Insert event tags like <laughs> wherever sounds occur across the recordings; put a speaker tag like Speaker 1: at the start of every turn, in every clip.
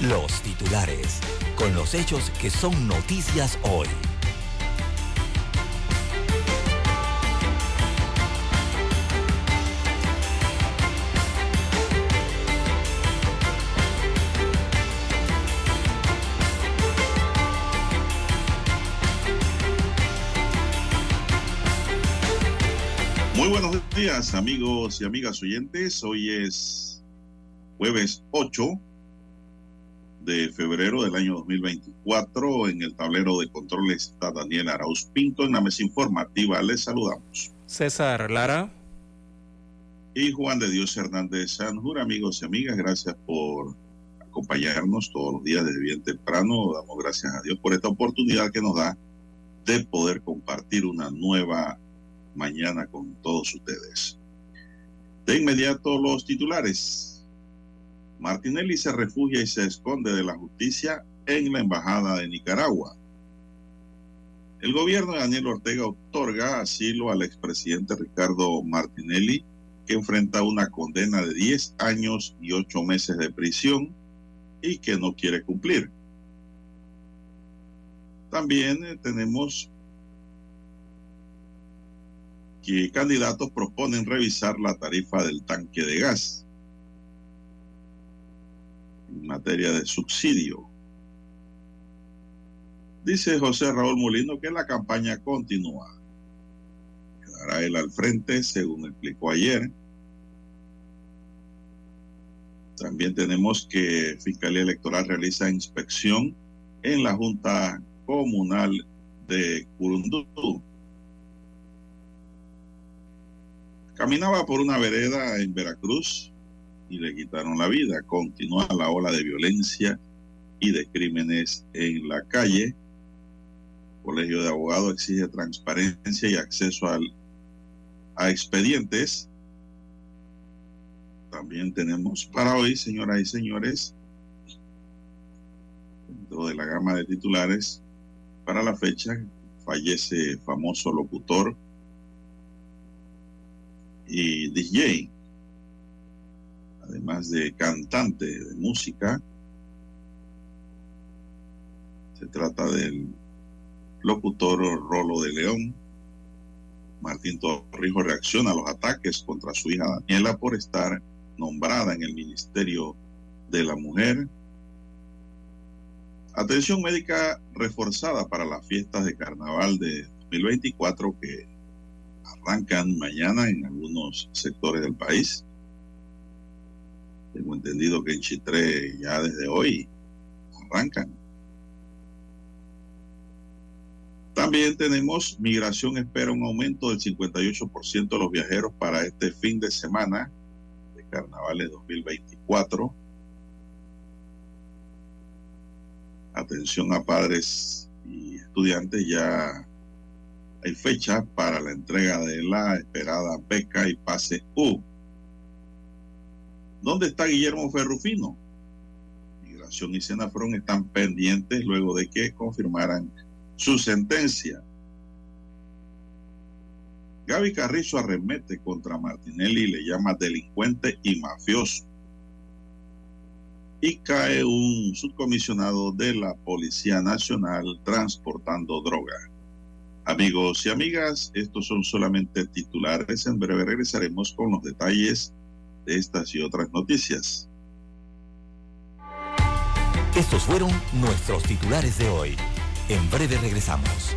Speaker 1: los titulares, con los hechos que son noticias hoy.
Speaker 2: Muy buenos días amigos y amigas oyentes. Hoy es jueves 8 de febrero del año 2024. En el tablero de controles está Daniel Arauz Pinto. En la mesa informativa les saludamos.
Speaker 3: César Lara.
Speaker 2: Y Juan de Dios Hernández Sanjur. Amigos y amigas, gracias por acompañarnos todos los días desde bien temprano. Damos gracias a Dios por esta oportunidad que nos da de poder compartir una nueva mañana con todos ustedes. De inmediato los titulares. Martinelli se refugia y se esconde de la justicia en la Embajada de Nicaragua. El gobierno de Daniel Ortega otorga asilo al expresidente Ricardo Martinelli, que enfrenta una condena de 10 años y 8 meses de prisión y que no quiere cumplir. También eh, tenemos que candidatos proponen revisar la tarifa del tanque de gas en materia de subsidio. Dice José Raúl Molino que la campaña continúa. Quedará él al frente, según explicó ayer. También tenemos que Fiscalía Electoral realiza inspección en la Junta Comunal de Curundú. Caminaba por una vereda en Veracruz y le quitaron la vida. Continúa la ola de violencia y de crímenes en la calle. Colegio de Abogados exige transparencia y acceso al, a expedientes. También tenemos para hoy, señoras y señores, dentro de la gama de titulares, para la fecha, fallece famoso locutor y DJ, además de cantante de música. Se trata del locutor Rolo de León. Martín Torrijos reacciona a los ataques contra su hija Daniela por estar nombrada en el Ministerio de la Mujer. Atención médica reforzada para las fiestas de carnaval de 2024 que arrancan mañana en algunos sectores del país. Tengo entendido que en Chitré ya desde hoy arrancan. También tenemos migración espera un aumento del 58% de los viajeros para este fin de semana de carnavales 2024. Atención a padres y estudiantes ya hay fecha para la entrega de la esperada beca y pase U. ¿Dónde está Guillermo Ferrufino? Migración y Senafrón están pendientes luego de que confirmaran su sentencia. Gaby Carrizo arremete contra Martinelli y le llama delincuente y mafioso. Y cae un subcomisionado de la Policía Nacional transportando droga. Amigos y amigas, estos son solamente titulares. En breve regresaremos con los detalles estas y otras noticias.
Speaker 1: Estos fueron nuestros titulares de hoy. En breve regresamos.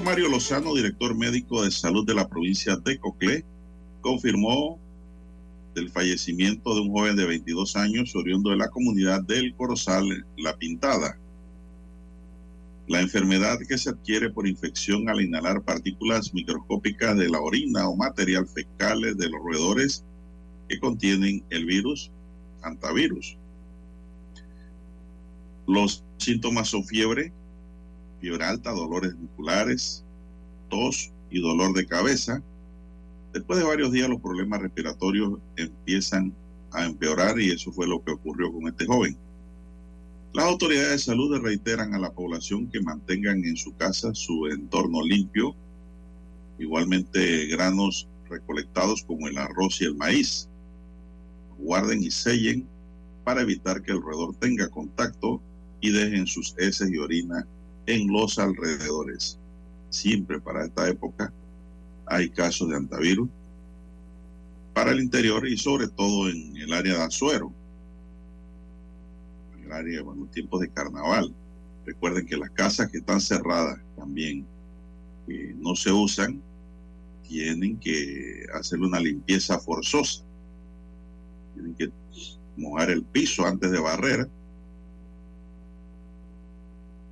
Speaker 2: Mario Lozano, director médico de salud de la provincia de Coclé, confirmó el fallecimiento de un joven de 22 años oriundo de la comunidad del Corozal, La Pintada. La enfermedad que se adquiere por infección al inhalar partículas microscópicas de la orina o material fecal de los roedores que contienen el virus antivirus. Los síntomas son fiebre, fiebre alta, dolores musculares, tos y dolor de cabeza. Después de varios días los problemas respiratorios empiezan a empeorar y eso fue lo que ocurrió con este joven. Las autoridades de salud reiteran a la población que mantengan en su casa su entorno limpio, igualmente granos recolectados como el arroz y el maíz. Guarden y sellen para evitar que el roedor tenga contacto y dejen sus heces y orina en los alrededores. Siempre para esta época hay casos de antivirus para el interior y sobre todo en el área de Azuero, en el área, bueno, tiempos de carnaval. Recuerden que las casas que están cerradas también que no se usan tienen que hacerle una limpieza forzosa. Tienen que mojar el piso antes de barrer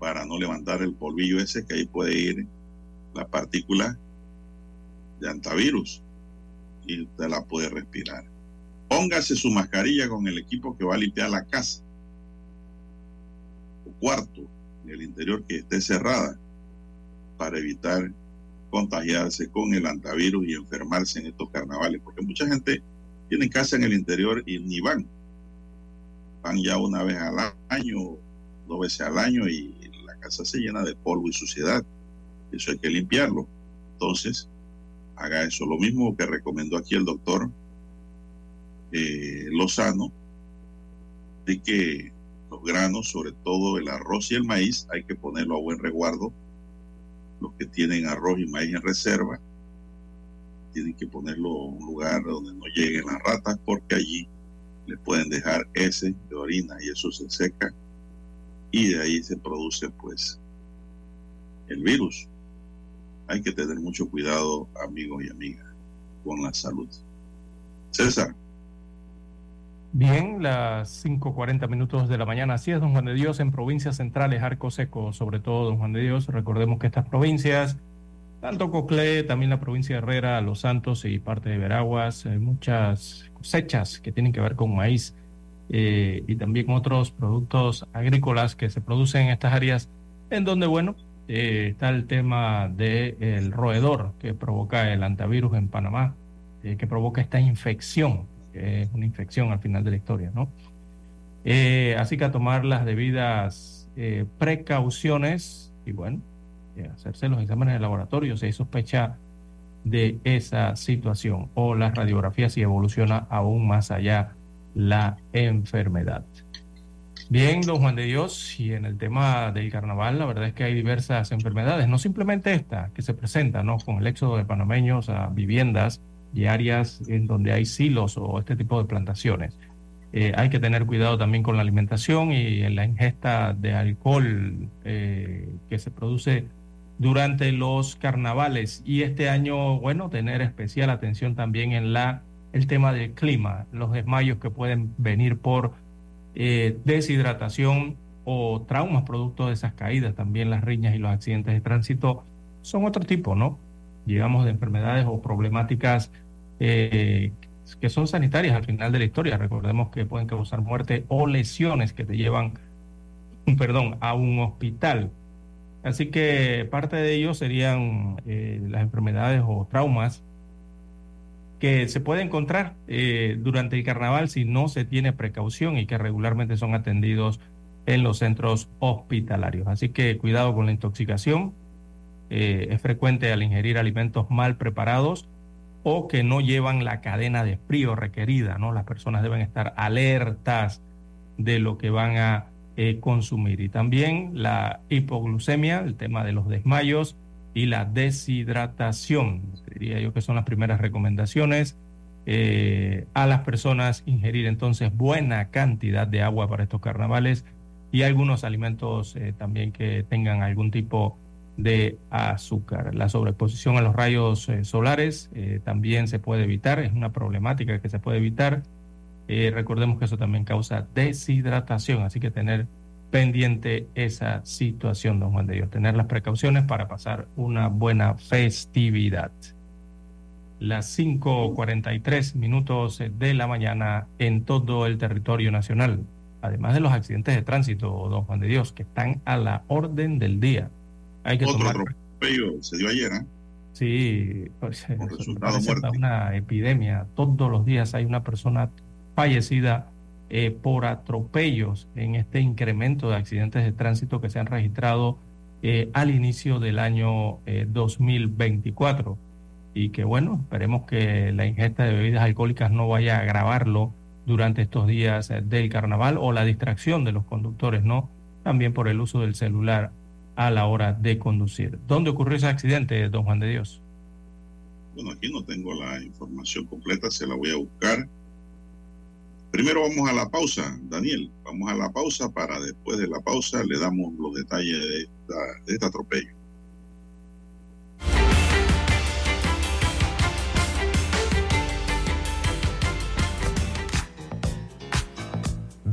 Speaker 2: para no levantar el polvillo ese que ahí puede ir la partícula de antivirus y usted la puede respirar. Póngase su mascarilla con el equipo que va a limpiar la casa o cuarto en el interior que esté cerrada para evitar contagiarse con el antivirus y enfermarse en estos carnavales, porque mucha gente tiene casa en el interior y ni van. Van ya una vez al año, dos veces al año y casa se llena de polvo y suciedad. Eso hay que limpiarlo. Entonces, haga eso. Lo mismo que recomendó aquí el doctor eh, Lozano, de que los granos, sobre todo el arroz y el maíz, hay que ponerlo a buen resguardo. Los que tienen arroz y maíz en reserva, tienen que ponerlo en un lugar donde no lleguen las ratas, porque allí le pueden dejar ese de orina y eso se seca y de ahí se produce pues el virus. Hay que tener mucho cuidado, amigos y amigas, con la salud. César.
Speaker 3: Bien, las 5.40 minutos de la mañana. Así es, don Juan de Dios, en provincias centrales, Arco Seco, sobre todo, don Juan de Dios. Recordemos que estas provincias, tanto Coclé, también la provincia de Herrera, Los Santos y parte de Veraguas, hay muchas cosechas que tienen que ver con maíz eh, y también otros productos agrícolas que se producen en estas áreas, en donde, bueno, eh, está el tema del roedor que provoca el antivirus en Panamá, eh, que provoca esta infección que es una infección al final de la historia, ¿no? Eh, así que a tomar las debidas eh, precauciones y bueno, eh, hacerse los exámenes de laboratorio si hay sospecha de esa situación o las radiografías si evoluciona aún más allá la enfermedad. Bien, don Juan de Dios, y en el tema del carnaval, la verdad es que hay diversas enfermedades, no simplemente esta que se presenta, ¿no? Con el éxodo de panameños a viviendas y áreas en donde hay silos o este tipo de plantaciones. Eh, hay que tener cuidado también con la alimentación y en la ingesta de alcohol eh, que se produce durante los carnavales y este año, bueno, tener especial atención también en la el tema del clima, los desmayos que pueden venir por eh, deshidratación o traumas producto de esas caídas, también las riñas y los accidentes de tránsito son otro tipo, ¿no? Llegamos de enfermedades o problemáticas eh, que son sanitarias al final de la historia. Recordemos que pueden causar muerte o lesiones que te llevan, <laughs> perdón, a un hospital. Así que parte de ello serían eh, las enfermedades o traumas que se puede encontrar eh, durante el carnaval si no se tiene precaución y que regularmente son atendidos en los centros hospitalarios. Así que cuidado con la intoxicación. Eh, es frecuente al ingerir alimentos mal preparados o que no llevan la cadena de frío requerida, ¿no? Las personas deben estar alertas de lo que van a eh, consumir. Y también la hipoglucemia, el tema de los desmayos y la deshidratación. Diría yo que son las primeras recomendaciones eh, a las personas ingerir entonces buena cantidad de agua para estos carnavales y algunos alimentos eh, también que tengan algún tipo de azúcar. La sobreexposición a los rayos solares también se puede evitar, es una problemática que se puede evitar eh, recordemos que eso también causa deshidratación, así que tener pendiente esa situación, don Juan de Dios, tener las precauciones para pasar una buena festividad. Las 5.43 minutos de la mañana en todo el territorio nacional, además de los accidentes de tránsito, don Juan de Dios, que están a la orden del día. Hay que
Speaker 2: Otro
Speaker 3: tomar...
Speaker 2: se dio ayer, ¿eh?
Speaker 3: Sí, pues, una epidemia. Todos los días hay una persona fallecida eh, por atropellos en este incremento de accidentes de tránsito que se han registrado eh, al inicio del año eh, 2024. Y que bueno, esperemos que la ingesta de bebidas alcohólicas no vaya a agravarlo durante estos días eh, del carnaval o la distracción de los conductores, ¿no? También por el uso del celular a la hora de conducir. ¿Dónde ocurrió ese accidente, don Juan de Dios?
Speaker 2: Bueno, aquí no tengo la información completa, se la voy a buscar. Primero vamos a la pausa, Daniel. Vamos a la pausa para después de la pausa le damos los detalles de, este atropello.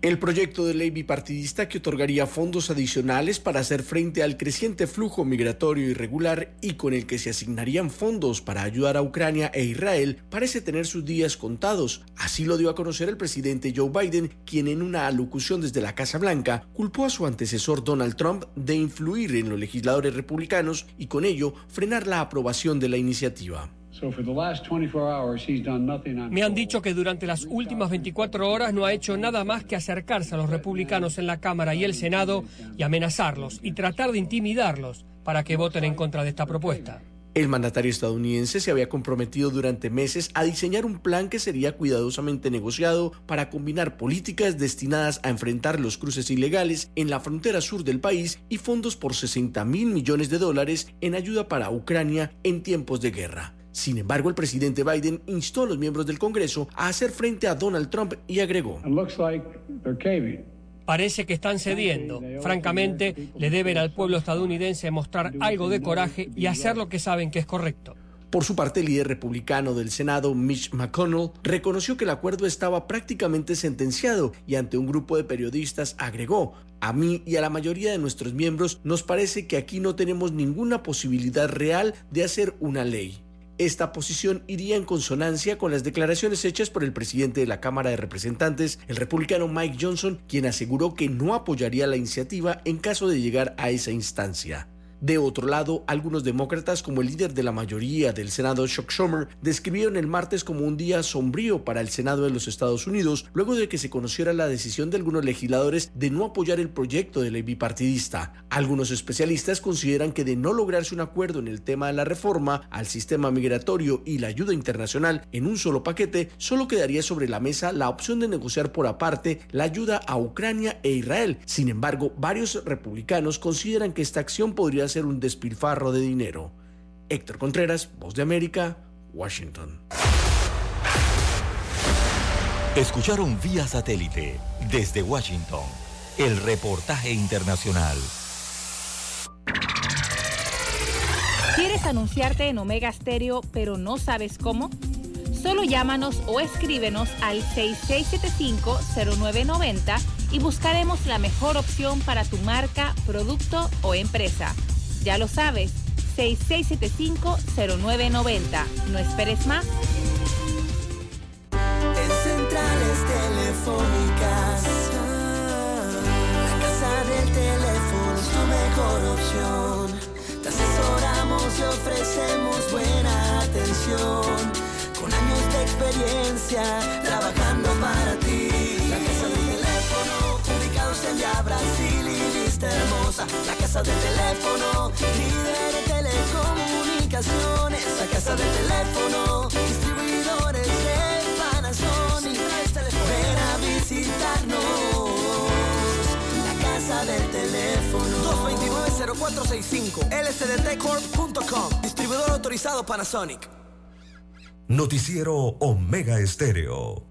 Speaker 4: El proyecto de ley bipartidista que otorgaría fondos adicionales para hacer frente al creciente flujo migratorio irregular y con el que se asignarían fondos para ayudar a Ucrania e Israel parece tener sus días contados. Así lo dio a conocer el presidente Joe Biden, quien en una alocución desde la Casa Blanca culpó a su antecesor Donald Trump de influir en los legisladores republicanos y con ello frenar la aprobación de la iniciativa.
Speaker 5: Me han dicho que durante las últimas 24 horas no ha hecho nada más que acercarse a los republicanos en la Cámara y el Senado y amenazarlos y tratar de intimidarlos para que voten en contra de esta propuesta.
Speaker 4: El mandatario estadounidense se había comprometido durante meses a diseñar un plan que sería cuidadosamente negociado para combinar políticas destinadas a enfrentar los cruces ilegales en la frontera sur del país y fondos por 60 mil millones de dólares en ayuda para Ucrania en tiempos de guerra. Sin embargo, el presidente Biden instó a los miembros del Congreso a hacer frente a Donald Trump y agregó.
Speaker 5: Parece que están cediendo. Francamente, le deben al pueblo estadounidense mostrar algo de coraje y hacer lo que saben que es correcto.
Speaker 4: Por su parte, el líder republicano del Senado, Mitch McConnell, reconoció que el acuerdo estaba prácticamente sentenciado y ante un grupo de periodistas agregó, a mí y a la mayoría de nuestros miembros nos parece que aquí no tenemos ninguna posibilidad real de hacer una ley. Esta posición iría en consonancia con las declaraciones hechas por el presidente de la Cámara de Representantes, el republicano Mike Johnson, quien aseguró que no apoyaría la iniciativa en caso de llegar a esa instancia. De otro lado, algunos demócratas, como el líder de la mayoría del Senado, Chuck Schumer, describieron el martes como un día sombrío para el Senado de los Estados Unidos, luego de que se conociera la decisión de algunos legisladores de no apoyar el proyecto de ley bipartidista. Algunos especialistas consideran que de no lograrse un acuerdo en el tema de la reforma al sistema migratorio y la ayuda internacional en un solo paquete, solo quedaría sobre la mesa la opción de negociar por aparte la ayuda a Ucrania e Israel. Sin embargo, varios republicanos consideran que esta acción podría ser un despilfarro de dinero. Héctor Contreras, Voz de América, Washington.
Speaker 1: Escucharon vía satélite desde Washington el reportaje internacional.
Speaker 6: ¿Quieres anunciarte en Omega Stereo pero no sabes cómo? Solo llámanos o escríbenos al 6675-0990 y buscaremos la mejor opción para tu marca, producto o empresa. Ya lo sabes, 6675-0990. No esperes más.
Speaker 7: En centrales telefónicas, la casa del teléfono es tu mejor opción. Te asesoramos y ofrecemos buena atención. Con años de experiencia, trabajando para ti. La casa del teléfono, líder de telecomunicaciones. La casa del teléfono, distribuidores de Panasonic. Ven a visitarnos. La casa del teléfono.
Speaker 8: 229-0465 lsdtcorp.com Distribuidor autorizado Panasonic.
Speaker 9: Noticiero Omega Estéreo.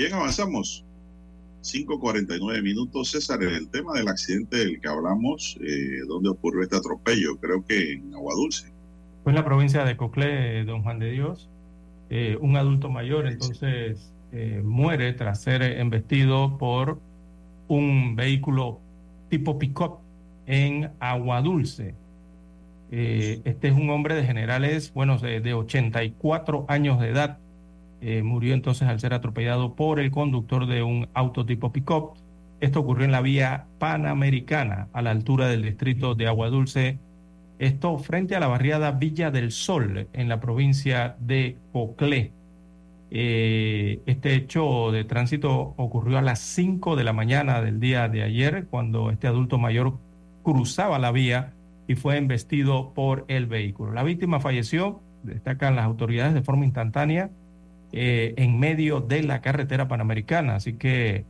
Speaker 2: Bien, avanzamos. 5.49 minutos. César, el tema del accidente del que hablamos, eh, ¿dónde ocurrió este atropello? Creo que en Aguadulce.
Speaker 3: Fue en la provincia de Coclé, don Juan de Dios. Eh, un adulto mayor entonces eh, muere tras ser embestido por un vehículo tipo pick-up en Aguadulce. Eh, este es un hombre de generales, bueno, de, de 84 años de edad. Eh, murió entonces al ser atropellado por el conductor de un auto tipo pick-up. Esto ocurrió en la vía panamericana, a la altura del distrito de Aguadulce. Esto frente a la barriada Villa del Sol, en la provincia de Coclé. Eh, este hecho de tránsito ocurrió a las 5 de la mañana del día de ayer, cuando este adulto mayor cruzaba la vía y fue embestido por el vehículo. La víctima falleció, destacan las autoridades de forma instantánea, eh, en medio de la carretera panamericana. Así que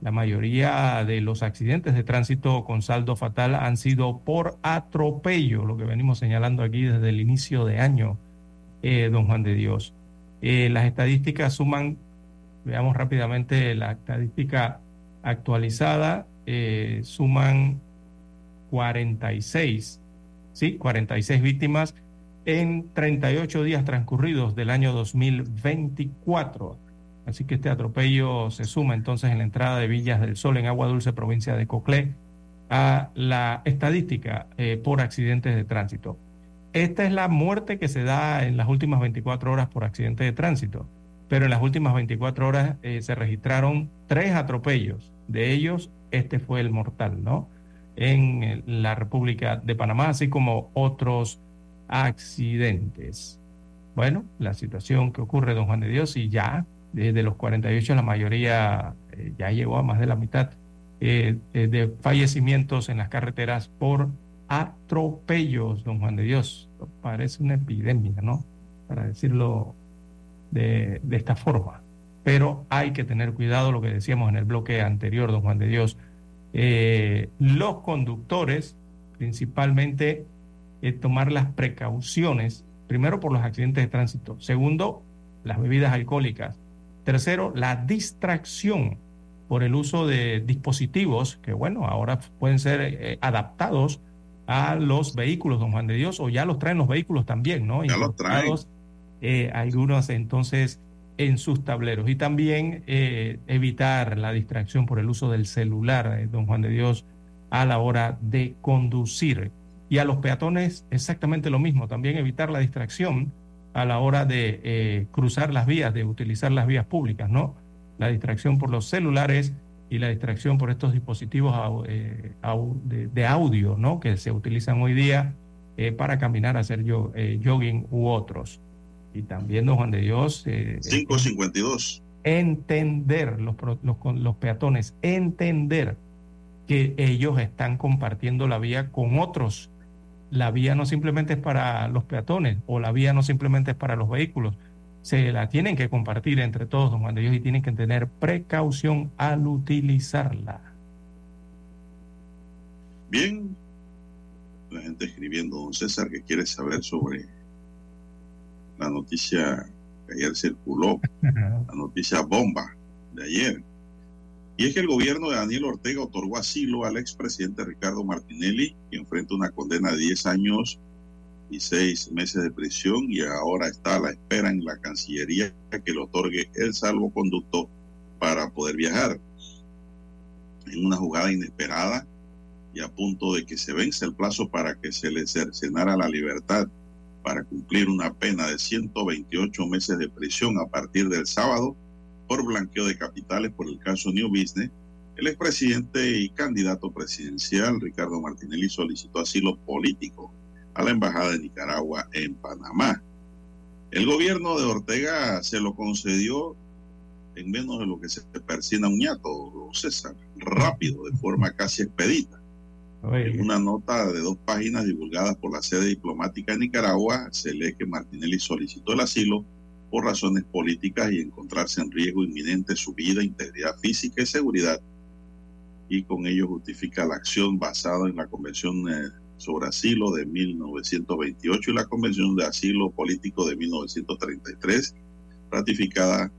Speaker 3: la mayoría de los accidentes de tránsito con saldo fatal han sido por atropello, lo que venimos señalando aquí desde el inicio de año, eh, don Juan de Dios. Eh, las estadísticas suman, veamos rápidamente la estadística actualizada, suman 46, ¿sí? 46 víctimas en 38 días transcurridos del año 2024. Así que este atropello se suma entonces en la entrada de Villas del Sol en Agua Dulce, provincia de Coclé, a la estadística eh, por accidentes de tránsito. Esta es la muerte que se da en las últimas 24 horas por accidente de tránsito, pero en las últimas 24 horas eh, se registraron tres atropellos. De ellos, este fue el mortal, ¿no? En eh, la República de Panamá, así como otros accidentes. Bueno, la situación que ocurre, don Juan de Dios, y ya desde los 48 la mayoría eh, ya llegó a más de la mitad eh, eh, de fallecimientos en las carreteras por atropellos, don Juan de Dios. Parece una epidemia, ¿no? Para decirlo de, de esta forma. Pero hay que tener cuidado, lo que decíamos en el bloque anterior, don Juan de Dios. Eh, los conductores, principalmente, eh, tomar las precauciones, primero por los accidentes de tránsito, segundo, las bebidas alcohólicas, Tercero, la distracción por el uso de dispositivos que, bueno, ahora pueden ser eh, adaptados a los vehículos, don Juan de Dios, o ya los traen los vehículos también, ¿no?
Speaker 2: Ya los traen.
Speaker 3: Eh, algunos entonces en sus tableros. Y también eh, evitar la distracción por el uso del celular, don Juan de Dios, a la hora de conducir. Y a los peatones exactamente lo mismo, también evitar la distracción a la hora de cruzar las vías, de utilizar las vías públicas, ¿no? la distracción por los celulares y la distracción por estos dispositivos eh, de, audio ¿no? que se utilizan hoy día eh, para caminar, hacer yo, eh, jogging u otros. Y también, don Juan de Dios.
Speaker 2: 552.
Speaker 3: Entender los, los, los peatones, entender que ellos están compartiendo la vía con otros. La vía no simplemente es para los peatones o la vía no simplemente es para los vehículos, se la tienen que compartir entre todos, don Juan de Dios, y tienen que tener precaución al utilizarla.
Speaker 2: Bien, la gente escribiendo, don César, que quiere saber sobre la noticia que ayer circuló, <laughs> la noticia bomba de ayer. Y es que el gobierno de Daniel Ortega otorgó asilo al expresidente Ricardo Martinelli, que enfrenta una condena de 10 años y seis meses de prisión y ahora está a la espera en la Cancillería que le otorgue el salvoconducto para poder viajar. En una jugada inesperada y a punto de que se vence el plazo para que se le cercenara la libertad para cumplir una pena de 128 meses de prisión a partir del sábado por blanqueo de capitales por el caso New Business, el expresidente y candidato presidencial Ricardo Martinelli solicitó asilo político a la Embajada de Nicaragua en Panamá. El gobierno de Ortega se lo concedió en menos de lo que se persina un ñato, César, rápido, de forma casi expedita. En una nota de dos páginas divulgada por la sede diplomática de Nicaragua, se lee que Martinelli solicitó el asilo por razones políticas y encontrarse en riesgo inminente su vida, integridad física y seguridad, y con ello justifica la acción basada en la Convención eh, sobre asilo de 1928 y la Convención de Asilo Político de 1933, ratificada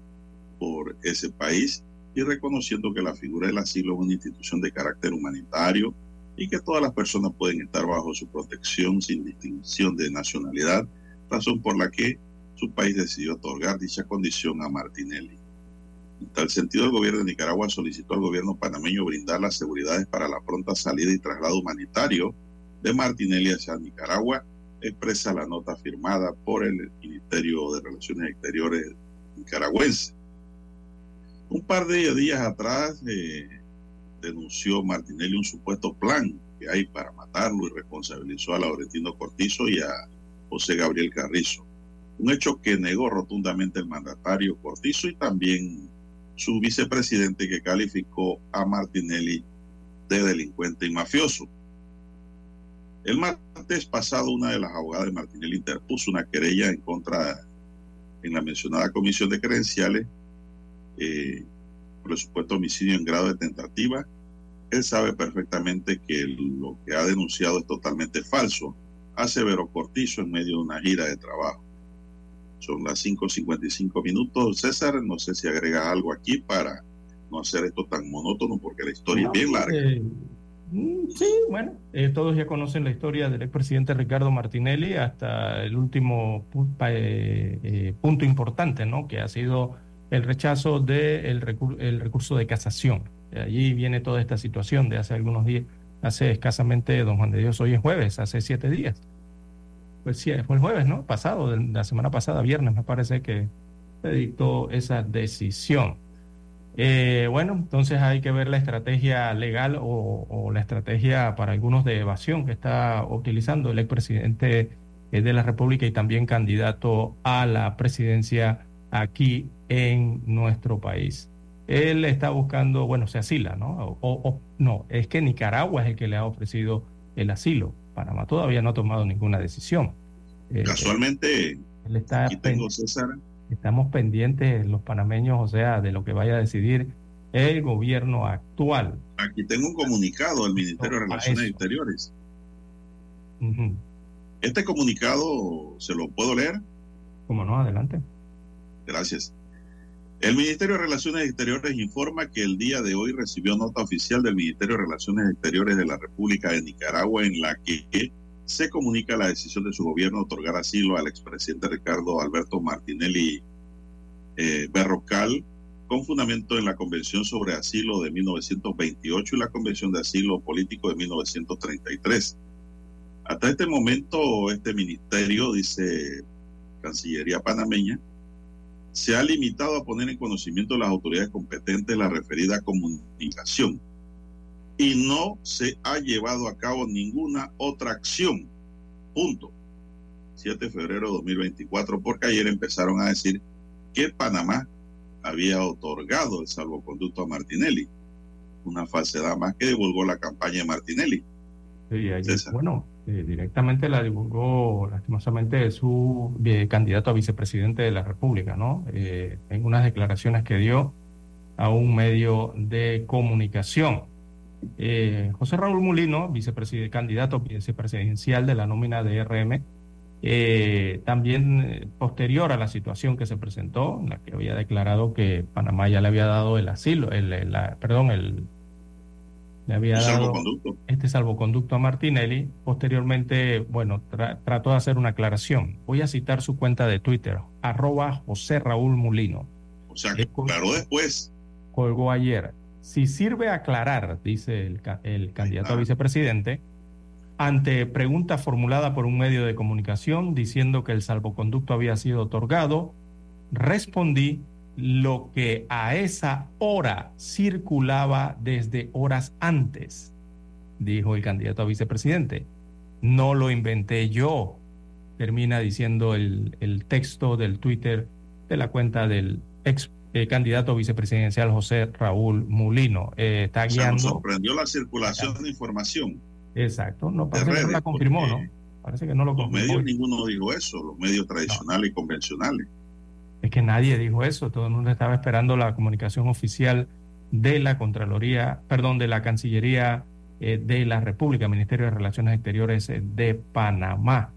Speaker 2: por ese país y reconociendo que la figura del asilo es una institución de carácter humanitario y que todas las personas pueden estar bajo su protección sin distinción de nacionalidad, razón por la que su país decidió otorgar dicha condición a Martinelli. En tal sentido, el gobierno de Nicaragua solicitó al gobierno panameño brindar las seguridades para la pronta salida y traslado humanitario de Martinelli hacia Nicaragua, expresa la nota firmada por el Ministerio de Relaciones Exteriores nicaragüense. Un par de días atrás eh, denunció Martinelli un supuesto plan que hay para matarlo y responsabilizó a Laurentino Cortizo y a José Gabriel Carrizo. Un hecho que negó rotundamente el mandatario Cortizo y también su vicepresidente que calificó a Martinelli de delincuente y mafioso. El martes pasado, una de las abogadas de Martinelli interpuso una querella en contra en la mencionada comisión de credenciales eh, por el supuesto homicidio en grado de tentativa. Él sabe perfectamente que lo que ha denunciado es totalmente falso, aseveró Cortizo en medio de una gira de trabajo. Son las 5.55 minutos. César, no sé si agrega algo aquí para no hacer esto tan monótono porque la historia es bien larga.
Speaker 3: Eh, sí, bueno, eh, todos ya conocen la historia del expresidente Ricardo Martinelli hasta el último eh, eh, punto importante, ¿no? Que ha sido el rechazo del el recurso de casación. De allí viene toda esta situación de hace algunos días, hace escasamente, don Juan de Dios, hoy es jueves, hace siete días. Pues fue el jueves, ¿no? Pasado, la semana pasada, viernes, me parece que se dictó esa decisión. Eh, bueno, entonces hay que ver la estrategia legal o, la estrategia para algunos de evasión que está utilizando el expresidente eh, de la República y también candidato a la presidencia aquí en nuestro país. Él está buscando, bueno, se asila, ¿no? O, no, es que Nicaragua es el que le ha ofrecido el asilo. Panamá todavía no ha tomado ninguna decisión.
Speaker 2: Eh, Casualmente, él está aquí tengo César
Speaker 3: Estamos pendientes los panameños, o sea, de lo que vaya a decidir el gobierno actual.
Speaker 2: Aquí tengo un comunicado del Ministerio de Relaciones Exteriores. Este comunicado, ¿se lo puedo leer?
Speaker 3: ¿Cómo no? Adelante.
Speaker 2: Gracias. El Ministerio de Relaciones Exteriores informa que el día de hoy recibió nota oficial del Ministerio de Relaciones Exteriores de la República de Nicaragua en la que se comunica la decisión de su gobierno de otorgar asilo al expresidente Ricardo Alberto Martinelli eh, Berrocal con fundamento en la Convención sobre Asilo de 1928 y la Convención de Asilo Político de 1933. Hasta este momento, este ministerio, dice Cancillería panameña, se ha limitado a poner en conocimiento de las autoridades competentes la referida comunicación y no se ha llevado a cabo ninguna otra acción. Punto. 7 de febrero de 2024, porque ayer empezaron a decir que Panamá había otorgado el salvoconducto a Martinelli. Una falsedad más que divulgó la campaña de Martinelli.
Speaker 3: Sí, ayer, bueno, eh, directamente la divulgó lastimosamente su candidato a vicepresidente de la República, ¿no? Eh, en unas declaraciones que dio a un medio de comunicación. Eh, José Raúl Mulino, vicepresidente, candidato vicepresidencial de la nómina de RM, también posterior a la situación que se presentó, en la que había declarado que Panamá ya le había dado el asilo, el, perdón, el, le había dado
Speaker 2: salvoconducto.
Speaker 3: este salvoconducto a Martinelli. Posteriormente, bueno, tra- trató de hacer una aclaración. Voy a citar su cuenta de Twitter, arroba José Raúl Mulino.
Speaker 2: O sea, que claro después.
Speaker 3: colgó ayer. Si sirve aclarar, dice el, ca- el candidato a vicepresidente, ante pregunta formulada por un medio de comunicación diciendo que el salvoconducto había sido otorgado, respondí lo que a esa hora circulaba desde horas antes, dijo el candidato a vicepresidente. No lo inventé yo, termina diciendo el, el texto del Twitter de la cuenta del ex eh, candidato vicepresidencial José Raúl Mulino. Eh, está
Speaker 2: O sea, nos
Speaker 3: guiando.
Speaker 2: sorprendió la circulación de información.
Speaker 3: Exacto, no parece que no la confirmó, ¿no? Parece que no lo
Speaker 2: Los
Speaker 3: confirmó.
Speaker 2: medios ninguno dijo eso, los medios tradicionales y convencionales.
Speaker 3: Es que nadie dijo eso, todo el mundo estaba esperando la comunicación oficial de la Contraloría, perdón, de la Cancillería eh, de la República, Ministerio de Relaciones Exteriores eh, de Panamá.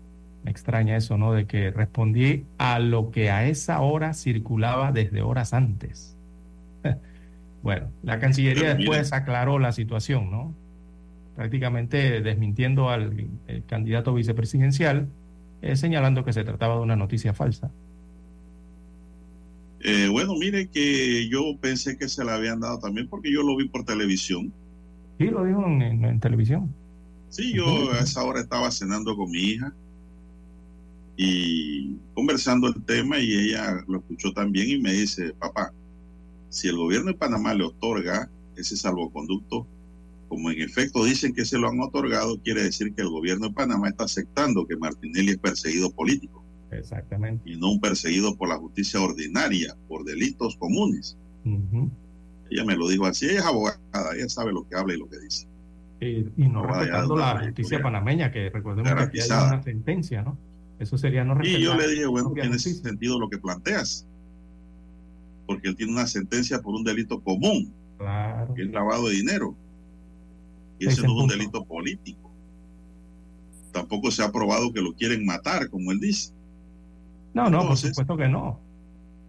Speaker 3: Me extraña eso, ¿no? De que respondí a lo que a esa hora circulaba desde horas antes. <laughs> bueno, la Cancillería después aclaró la situación, ¿no? Prácticamente desmintiendo al el candidato vicepresidencial, eh, señalando que se trataba de una noticia falsa.
Speaker 2: Eh, bueno, mire que yo pensé que se la habían dado también porque yo lo vi por televisión.
Speaker 3: Sí, lo dijo en, en- en televisión.
Speaker 2: Sí, yo a esa hora estaba cenando con mi hija y conversando el tema y ella lo escuchó también y me dice, papá, si el gobierno de Panamá le otorga ese salvoconducto, como en efecto dicen que se lo han otorgado, quiere decir que el gobierno de Panamá está aceptando que Martinelli es perseguido político
Speaker 3: Exactamente.
Speaker 2: y no un perseguido por la justicia ordinaria, por delitos comunes. Ella me lo dijo así, ella es abogada, ella sabe lo que habla y lo que dice.
Speaker 3: Y, y no
Speaker 2: Abogada
Speaker 3: respetando la justicia panameña, que recordemos que aquí hay una sentencia, ¿no? Eso sería no respetar.
Speaker 2: Y yo le dije, bueno, tiene
Speaker 3: justicia.
Speaker 2: sentido lo que planteas, porque él tiene una sentencia por un delito común,
Speaker 3: Claro.
Speaker 2: que es lavado de dinero, y
Speaker 3: Ese
Speaker 2: ese no es un delito político. Tampoco se ha probado que lo quieren matar, como él dice.
Speaker 3: No, no, por supuesto que no.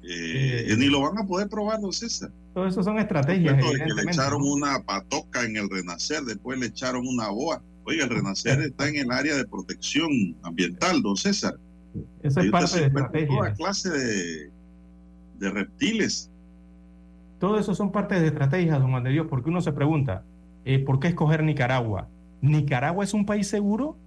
Speaker 2: Eh,
Speaker 3: Eh,
Speaker 2: ni lo van a poder probar, don César.
Speaker 3: Todo eso son estrategias.
Speaker 2: Cuento de que le echaron una patoca en el Renacer, después le echaron una boa. Oiga, el Renacer está en el área de protección ambiental, don César.
Speaker 3: Eso
Speaker 2: Ahí
Speaker 3: es parte de
Speaker 2: encuentra toda
Speaker 3: estrategias.
Speaker 2: clase de, de reptiles.
Speaker 3: Todo eso son parte de estrategias, don Juan de Dios, porque uno se pregunta, eh, ¿por qué escoger Nicaragua? ¿Nicaragua es un país seguro?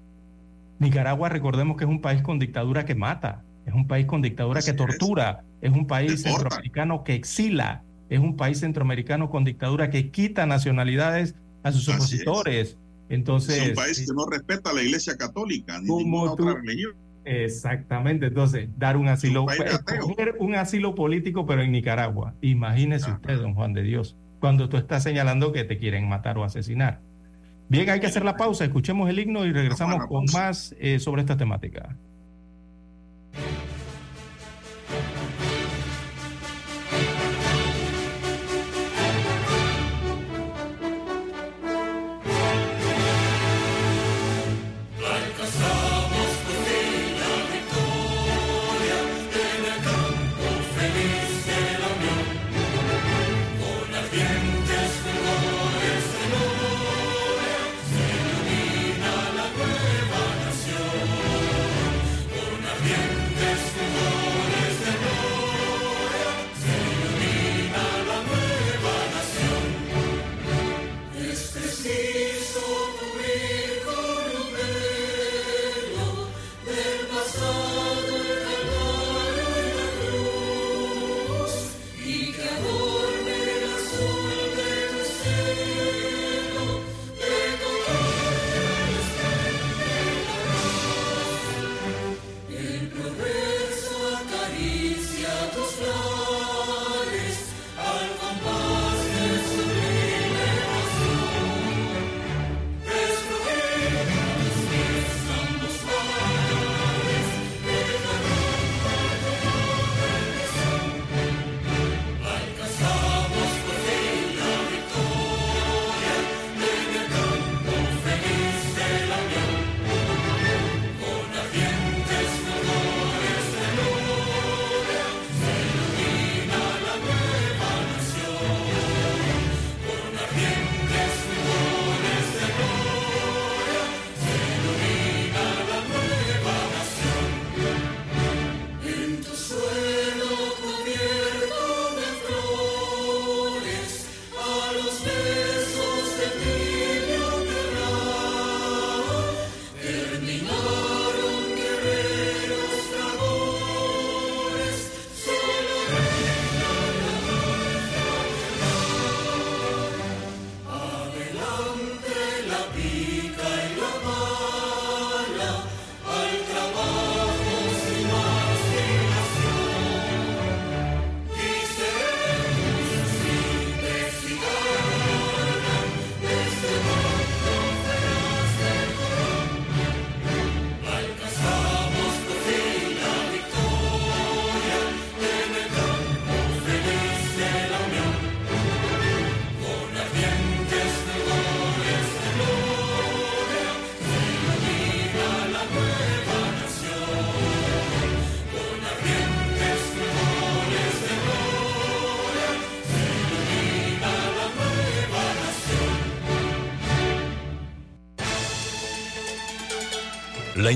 Speaker 3: Nicaragua, recordemos que es un país con dictadura que mata, es un país con dictadura
Speaker 2: Así
Speaker 3: que tortura, es un país
Speaker 2: Deporta.
Speaker 3: centroamericano que exila, es un país centroamericano con dictadura que quita nacionalidades a sus
Speaker 2: Así es.
Speaker 3: opositores. Entonces,
Speaker 2: es un país que no respeta a la iglesia católica ni ninguna
Speaker 3: tú-
Speaker 2: otra religión.
Speaker 3: Exactamente, entonces dar un asilo, escoger un asilo político, pero en Nicaragua. Imagínese
Speaker 2: Ajá.
Speaker 3: usted, don Juan de Dios, cuando tú estás señalando que te quieren matar o asesinar. Bien, hay que hacer la pausa, escuchemos el himno y regresamos con más eh, sobre esta temática.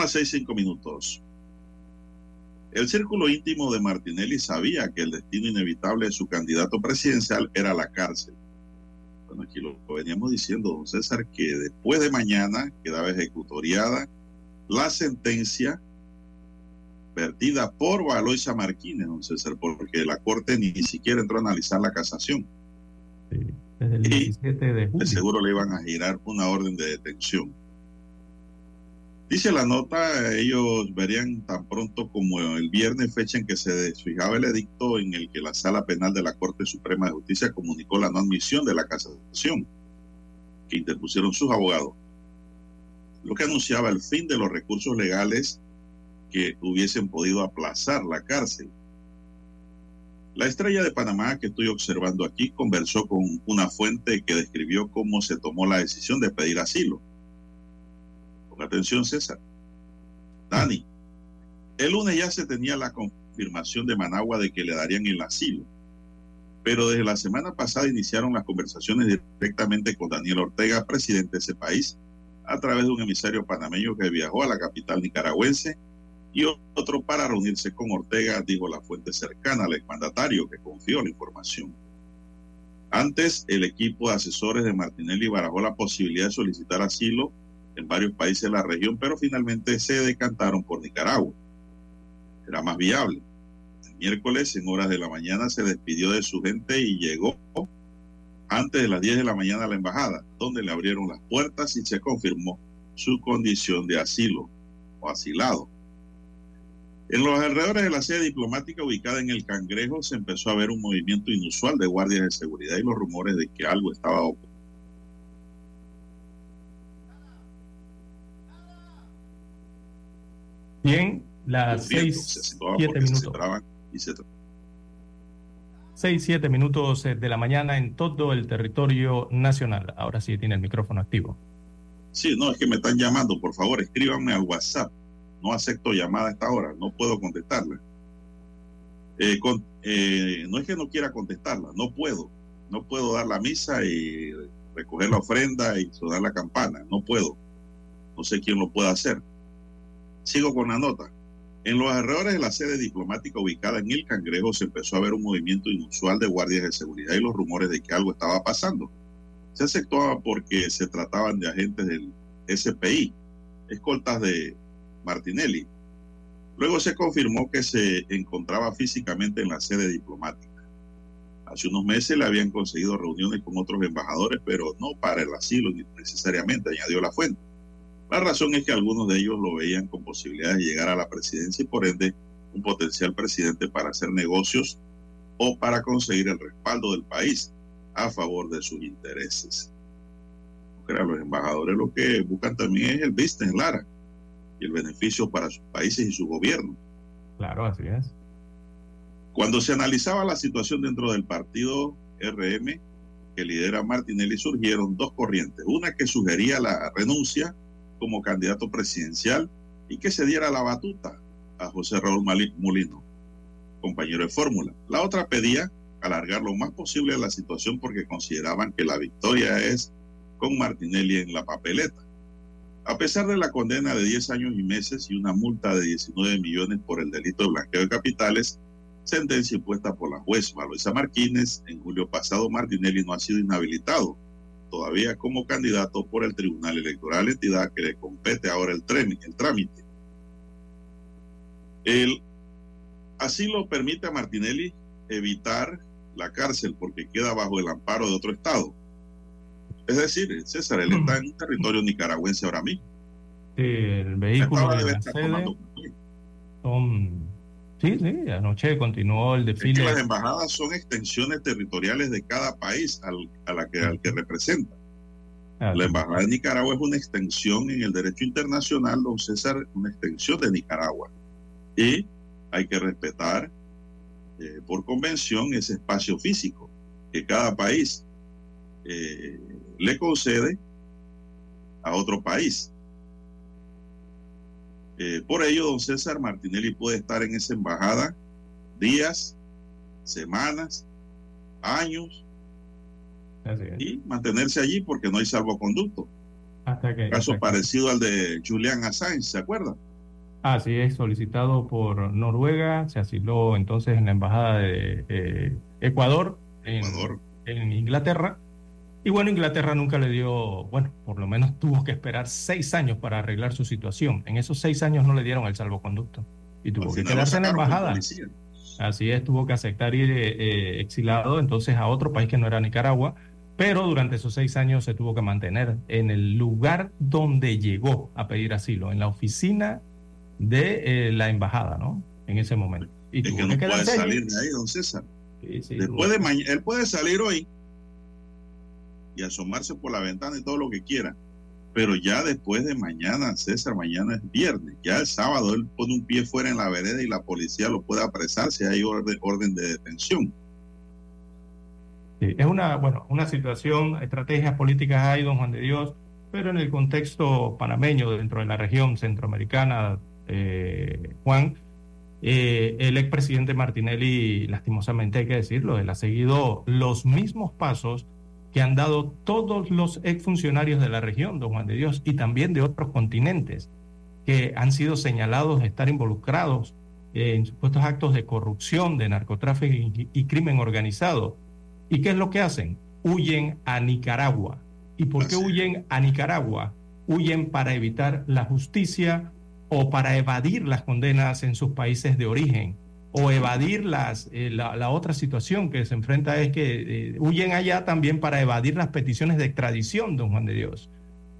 Speaker 2: Bien, son las seis cinco minutos. El círculo íntimo de Martinelli sabía que el destino inevitable de su candidato presidencial era la cárcel. Bueno, aquí lo, lo veníamos diciendo, don César, que después de mañana quedaba ejecutoriada la sentencia vertida por Valoisa Martínez, don César, porque la Corte ni siquiera entró a analizar la casación.
Speaker 3: Sí, desde el
Speaker 2: Y
Speaker 3: 17 de
Speaker 2: De
Speaker 3: julio.
Speaker 2: seguro le iban a girar una orden de detención. Dice la nota, ellos verían tan pronto como el viernes, fecha en que se desfijaba el edicto en el que la Sala Penal de la Corte Suprema de Justicia comunicó la no admisión de la casación que interpusieron sus abogados, lo que anunciaba el fin de los recursos legales que hubiesen podido aplazar la cárcel. La estrella de Panamá que estoy observando aquí conversó con una fuente que describió cómo se tomó la decisión de pedir asilo. Atención, César. Dani, el lunes ya se tenía la confirmación de Managua de que le darían el asilo, pero desde la semana pasada iniciaron las conversaciones directamente con Daniel Ortega, presidente de ese país, a través de un emisario panameño que viajó a la capital nicaragüense y otro para reunirse con Ortega, dijo la fuente cercana al exmandatario que confió la información. Antes, el equipo de asesores de Martinelli barajó la posibilidad de solicitar asilo en varios países de la región, pero finalmente se decantaron por Nicaragua. Era más viable. El miércoles, en horas de la mañana, se despidió de su gente y llegó antes de las 10 de la mañana a la embajada, donde le abrieron las puertas y se confirmó su condición de asilo o asilado. En los alrededores de la sede diplomática ubicada en el Cangrejo se empezó a ver un movimiento inusual de guardias de seguridad y los rumores de que algo estaba ocurriendo.
Speaker 3: Bien, las seis, siete minutos.
Speaker 2: se tra-
Speaker 3: Seis, siete minutos eh, de la mañana en todo el territorio nacional. Ahora sí tiene el micrófono activo.
Speaker 2: Sí, no, es que me están llamando. Por favor, escríbanme al WhatsApp. No acepto llamada a esta hora. No puedo contestarla. Eh, con- eh, no es que no quiera contestarla. No puedo. No puedo dar la misa y recoger la ofrenda y sonar la campana. No puedo. No sé quién lo puede hacer. Sigo con la nota. En los alrededores de la sede diplomática ubicada en El Cangrejo se empezó a ver un movimiento inusual de guardias de seguridad y los rumores de que algo estaba pasando. Se aceptaba porque se trataban de agentes del SPI, escoltas de Martinelli. Luego se confirmó que se encontraba físicamente en la sede diplomática. Hace unos meses le habían conseguido reuniones con otros embajadores, pero no para el asilo necesariamente, añadió la fuente. La razón es que algunos de ellos lo veían con posibilidades de llegar a la presidencia y por ende un potencial presidente para hacer negocios o para conseguir el respaldo del país a favor de sus intereses. Los embajadores lo que buscan también es el business, Lara, y el beneficio para sus países y su gobierno.
Speaker 3: Claro, así es.
Speaker 2: Cuando se analizaba la situación dentro del partido RM que lidera Martinelli, surgieron dos corrientes. Una que sugería la renuncia como candidato presidencial y que se diera la batuta a José Raúl Molino, compañero de fórmula. La otra pedía alargar lo más posible la situación porque consideraban que la victoria es con Martinelli en la papeleta. A pesar de la condena de 10 años y meses y una multa de 19 millones por el delito de blanqueo de capitales, sentencia impuesta por la juez Valoisa Martínez, en julio pasado Martinelli no ha sido inhabilitado todavía como candidato por el Tribunal Electoral, entidad que le compete ahora el, el trámite. El asilo permite a Martinelli evitar la cárcel porque queda bajo el amparo de otro estado. Es decir, César, él está en un territorio nicaragüense ahora mismo.
Speaker 3: Sí, el vehículo de
Speaker 2: debe
Speaker 3: la
Speaker 2: estar
Speaker 3: sede
Speaker 2: tomando-
Speaker 3: Son, sí, sí, anoche continuó el
Speaker 2: Es
Speaker 3: desfile.
Speaker 2: que las embajadas son extensiones territoriales de cada país al, a la que, al que representa.
Speaker 3: Ah,
Speaker 2: La embajada de Nicaragua es una extensión en el derecho internacional, don César, una extensión de Nicaragua. Y hay que respetar eh, por convención ese espacio físico que cada país eh, le concede a otro país. Eh, por ello, don César Martinelli puede estar en esa embajada días, semanas, años y mantenerse allí porque no hay salvoconducto.
Speaker 3: Hasta que,
Speaker 2: Caso
Speaker 3: hasta que-
Speaker 2: parecido al de Julian Assange, ¿se acuerdan?
Speaker 3: Así es, solicitado por Noruega, se asiló entonces en la embajada de eh, Ecuador, en,
Speaker 2: Ecuador.
Speaker 3: en Inglaterra. Y bueno, Inglaterra nunca le dio, bueno, por lo menos tuvo que esperar seis años para arreglar su situación. En esos seis años no le dieron el salvoconducto y tuvo que quedarse en la embajada. Así es, tuvo que aceptar ir eh, eh, exilado entonces a otro país que no era Nicaragua, pero durante esos seis años se tuvo que mantener en el lugar donde llegó a pedir asilo, en la oficina de eh, la embajada, ¿no? En ese momento. Y
Speaker 2: Es
Speaker 3: tuvo
Speaker 2: que
Speaker 3: que
Speaker 2: no puede salir de ahí, don César.
Speaker 3: Sí, sí,
Speaker 2: Después
Speaker 3: tuvo-
Speaker 2: de mañana, él puede salir hoy y asomarse por la ventana y todo lo que quiera. Pero ya después de mañana, César, mañana es viernes. Ya el sábado él pone un pie fuera en la vereda y la policía lo puede apresar si hay orden, de detención.
Speaker 3: Sí, es una, bueno, una situación, estrategias políticas hay, don Juan de Dios, pero en el contexto panameño, dentro de la región centroamericana, eh, Juan, eh, el expresidente Martinelli, lastimosamente hay que decirlo, él ha seguido los mismos pasos que han dado todos los exfuncionarios de la región, don Juan de Dios, y también de otros continentes, que han sido señalados de estar involucrados en supuestos actos de corrupción, de narcotráfico y, y crimen organizado. ¿Y qué es lo que hacen? Huyen a Nicaragua. ¿Y por qué huyen a Nicaragua? Huyen para evitar la justicia o para evadir las condenas en sus países de origen o evadir las, eh, la, la otra situación que se enfrenta es que eh, huyen allá también para evadir las peticiones de extradición, don Juan de Dios.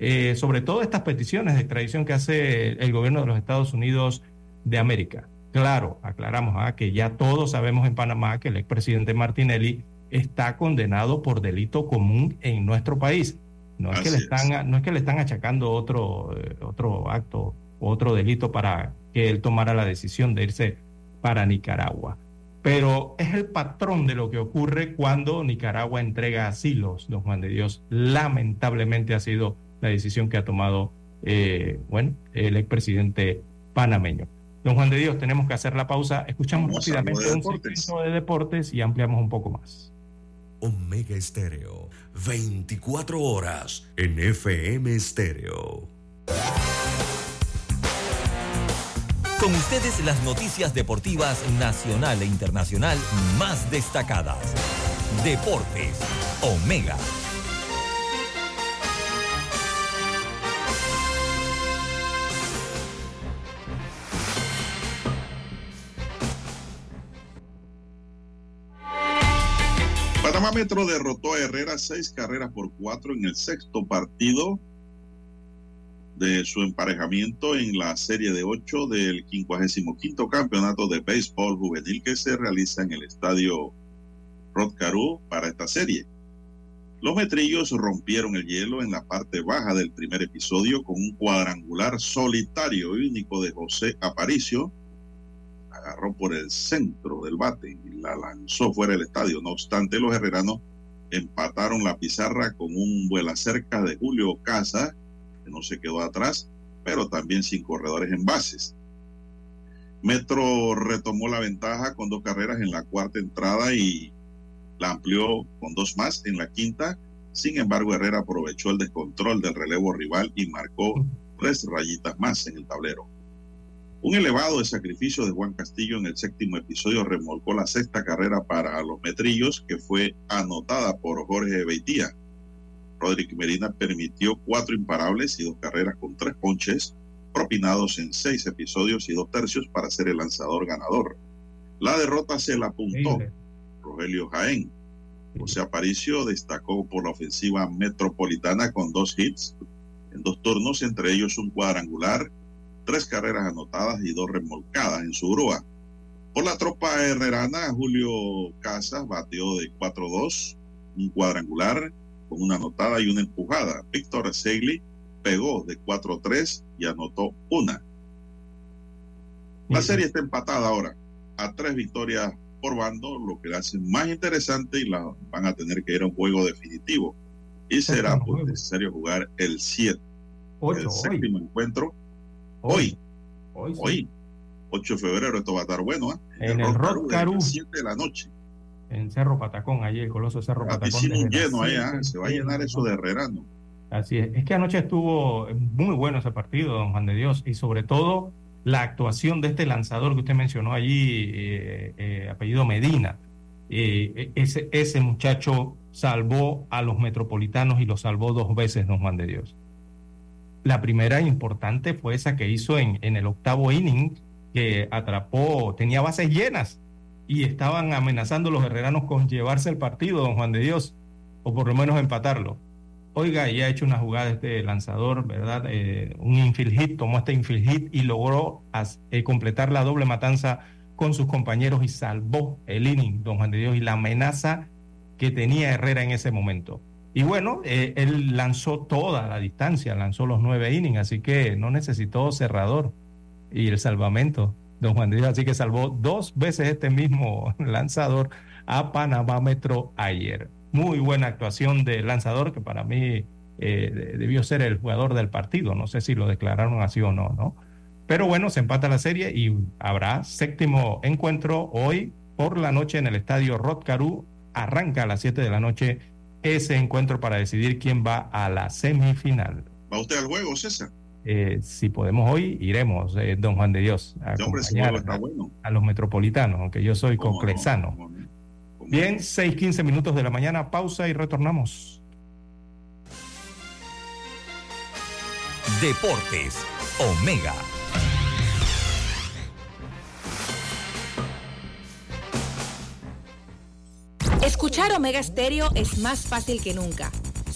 Speaker 3: Eh, sobre todo estas peticiones de extradición que hace el gobierno de los Estados Unidos de América. Claro, aclaramos ah, que ya todos sabemos en Panamá que el expresidente Martinelli está condenado por delito común en nuestro país. No es, que le
Speaker 2: es.
Speaker 3: están, no es que le están achacando otro, otro acto, otro delito para que él tomara la decisión de irse para Nicaragua. Pero es el patrón de lo que ocurre cuando Nicaragua entrega asilos, don Juan de Dios. Lamentablemente ha sido la decisión que ha tomado, eh, bueno, el expresidente panameño. Don Juan de Dios, tenemos que hacer la pausa. Escuchamos
Speaker 2: Vamos
Speaker 3: rápidamente
Speaker 2: de
Speaker 3: un segmento de deportes y ampliamos un poco más.
Speaker 9: Omega Estéreo, 24 horas en FM Estéreo.
Speaker 1: Con ustedes las noticias deportivas nacional e internacional más destacadas. Deportes, Omega.
Speaker 2: Panamá Metro derrotó a Herrera seis carreras por cuatro en el sexto partido de su emparejamiento en la serie de ocho del 55 campeonato de béisbol juvenil que se realiza en el estadio Rod Carew para esta serie. Los metrillos rompieron el hielo en la parte baja del primer episodio con un cuadrangular solitario y único de José Aparicio. Agarró por el centro del bate y la lanzó fuera del estadio. No obstante, los herreranos empataron la pizarra con un vuela cerca de Julio Casa, no se quedó atrás, pero también sin corredores en bases. Metro retomó la ventaja con dos carreras en la cuarta entrada y la amplió con dos más en la quinta. Sin embargo, Herrera aprovechó el descontrol del relevo rival y marcó tres rayitas más en el tablero. Un elevado de sacrificio de Juan Castillo en el séptimo episodio remolcó la sexta carrera para los metrillos, que fue anotada por Jorge Beitía. Rodríguez Medina permitió cuatro imparables y dos carreras con tres ponches, propinados en seis episodios y dos tercios para ser el lanzador ganador. La derrota se la apuntó. Rogelio Jaén. José Aparicio destacó por la ofensiva metropolitana con dos hits en dos turnos, entre ellos un cuadrangular, tres carreras anotadas y dos remolcadas en su grúa. Por la tropa herrerana, Julio Casas batió de 4-2, un cuadrangular con una anotada y una empujada. Víctor Segli pegó de 4-3 y anotó una. La serie está empatada ahora a tres victorias por bando, lo que la hace más interesante y la van a tener que ir a un juego definitivo. Y será pues, necesario jugar el 7, el séptimo encuentro. Hoy, hoy, hoy, 8 de febrero, esto va a estar bueno. ¿eh?
Speaker 3: En, el Rock Caru.
Speaker 2: 7 de la noche.
Speaker 3: En Cerro Patacón, allí el coloso Cerro
Speaker 2: la
Speaker 3: Patacón.
Speaker 2: lleno ¿eh? se va a llenar eso de herrerano.
Speaker 3: Así es. Es que anoche estuvo muy bueno ese partido, don Juan de Dios, y sobre todo la actuación de este lanzador que usted mencionó allí, eh, eh, apellido Medina. Eh, ese, ese muchacho salvó a los metropolitanos y lo salvó dos veces, don Juan de Dios. La primera importante fue esa que hizo en, en el octavo inning, que atrapó, tenía bases llenas y estaban amenazando los herreranos con llevarse el partido, don Juan de Dios, o por lo menos empatarlo Oiga, ya ha hecho una jugada este lanzador, ¿verdad? Eh, un infield hit, tomó este infield hit y logró eh, completar la doble matanza con sus compañeros y salvó el inning, don Juan de Dios, y la amenaza que tenía Herrera en ese momento. Y bueno, eh, él lanzó toda la distancia, lanzó los nueve innings, así que no necesitó cerrador y el salvamento, don Juan de así que salvó dos veces este mismo <laughs> lanzador a Panamá Metro ayer muy buena actuación del lanzador, que para mí eh, debió ser el jugador del partido. No sé si lo declararon así o no, ¿no? Pero bueno, se empata la serie y habrá séptimo encuentro hoy por la noche en el estadio Rod Arranca a las 7 de la noche ese encuentro para decidir quién va a la semifinal.
Speaker 2: ¿Va usted al juego, César?
Speaker 3: Eh, si podemos hoy, iremos, eh, don Juan de Dios, a, a los metropolitanos, aunque yo soy conclesano. Bien, 6:15 minutos de la mañana, pausa y retornamos.
Speaker 1: Deportes, Omega.
Speaker 6: Escuchar Omega Stereo es más fácil que nunca.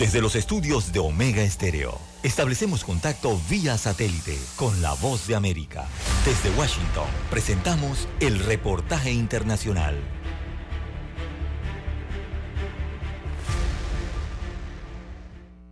Speaker 1: Desde los estudios de Omega Estéreo, establecemos contacto vía satélite con la voz de América. Desde Washington, presentamos el reportaje internacional.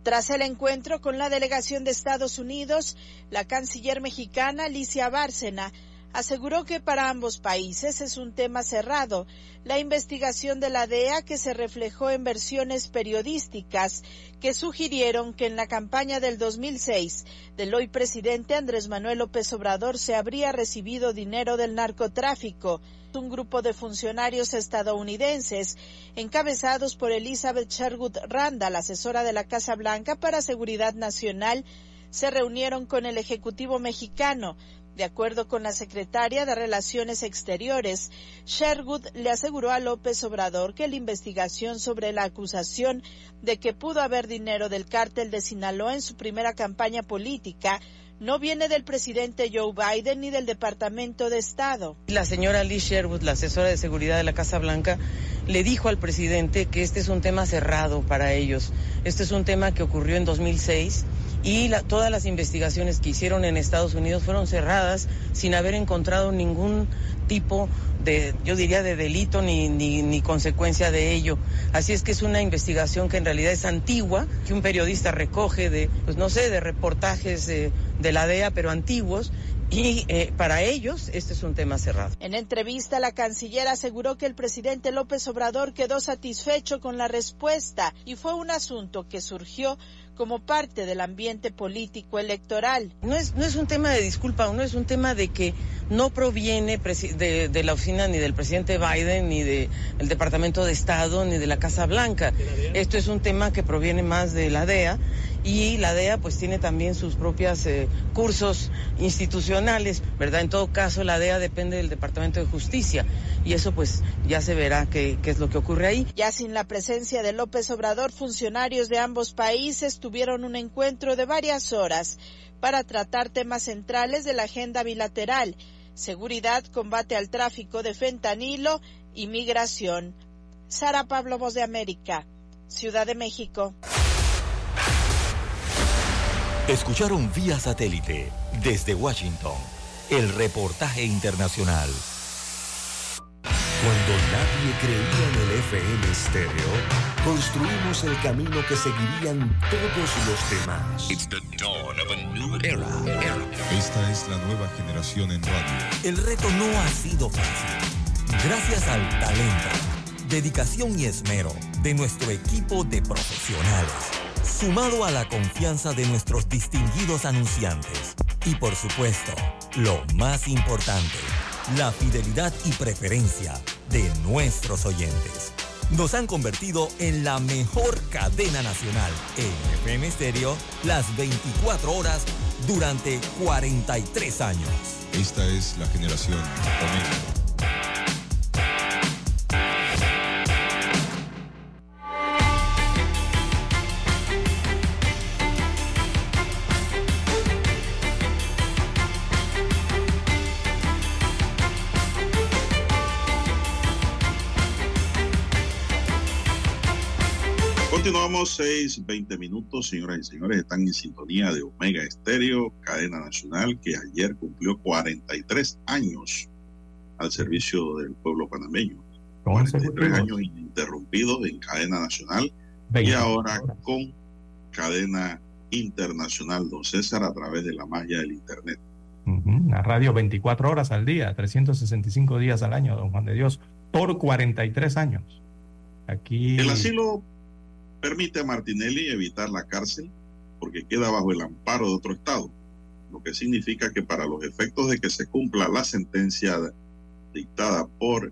Speaker 10: Tras el encuentro con la delegación de Estados Unidos, la canciller mexicana Alicia Bárcena aseguró que para ambos países es un tema cerrado. La investigación de la DEA que se reflejó en versiones periodísticas que sugirieron que en la campaña del 2006 del hoy presidente Andrés Manuel López Obrador se habría recibido dinero del narcotráfico un grupo de funcionarios estadounidenses encabezados por Elizabeth Sherwood Randall, asesora de la Casa Blanca para Seguridad Nacional, se reunieron con el Ejecutivo mexicano. De acuerdo con la secretaria de Relaciones Exteriores, Sherwood le aseguró a López Obrador que la investigación sobre la acusación de que pudo haber dinero del cártel de Sinaloa en su primera campaña política no viene del presidente Joe Biden ni del Departamento de Estado.
Speaker 11: La señora Lee Sherwood, la asesora de seguridad de la Casa Blanca, le dijo al presidente que este es un tema cerrado para ellos. Este es un tema que ocurrió en 2006 y todas las investigaciones que hicieron en Estados Unidos fueron cerradas sin haber encontrado ningún tipo de, yo diría, de delito ni, ni, consecuencia de ello. Así es que es una investigación que en realidad es antigua, que un periodista recoge de, pues no sé, de reportajes de, de la DEA, pero antiguos, y eh, para ellos este es un tema cerrado.
Speaker 10: En entrevista, la canciller aseguró que el presidente López Obrador quedó satisfecho con la respuesta y fue un asunto que surgió como parte del ambiente político electoral.
Speaker 11: No es, no es un tema de disculpa, no es un tema de que no proviene de, de la oficina ni del presidente Biden, ni del Departamento de Estado, ni de la Casa Blanca. Esto es un tema que proviene más de la DEA y la DEA pues tiene también sus propios eh, cursos institucionales, ¿verdad? En todo caso, la DEA depende del Departamento de Justicia y eso pues ya se verá qué, qué es lo que ocurre ahí.
Speaker 10: Ya sin la presencia de López Obrador, funcionarios de ambos países tuvieron un encuentro de varias horas para tratar temas centrales de la agenda bilateral, seguridad, combate al tráfico de fentanilo y migración. Sara Pablo, Voz de América, Ciudad de México.
Speaker 1: Escucharon vía satélite desde Washington el reportaje internacional.
Speaker 9: Cuando nadie creía en el FM estéreo, construimos el camino que seguirían todos los demás.
Speaker 12: Esta es la nueva generación en radio.
Speaker 1: El reto no ha sido fácil. Gracias al talento, dedicación y esmero de nuestro equipo de profesionales, sumado a la confianza de nuestros distinguidos anunciantes y por supuesto, lo más importante, la fidelidad y preferencia de nuestros oyentes. Nos han convertido en la mejor cadena nacional en FM Estéreo las 24 horas durante 43 años.
Speaker 12: Esta es la generación.
Speaker 2: Continuamos 6, 20 minutos, señoras y señores. Están en sintonía de Omega Estéreo, cadena nacional que ayer cumplió 43 años al servicio del pueblo panameño. 43 años ininterrumpidos en cadena nacional y ahora con cadena internacional, don César, a través de la magia del Internet.
Speaker 3: La radio 24 horas al día, 365 días al año, don Juan de Dios, por 43 años. Aquí.
Speaker 2: El asilo permite a Martinelli evitar la cárcel porque queda bajo el amparo de otro Estado, lo que significa que para los efectos de que se cumpla la sentencia dictada por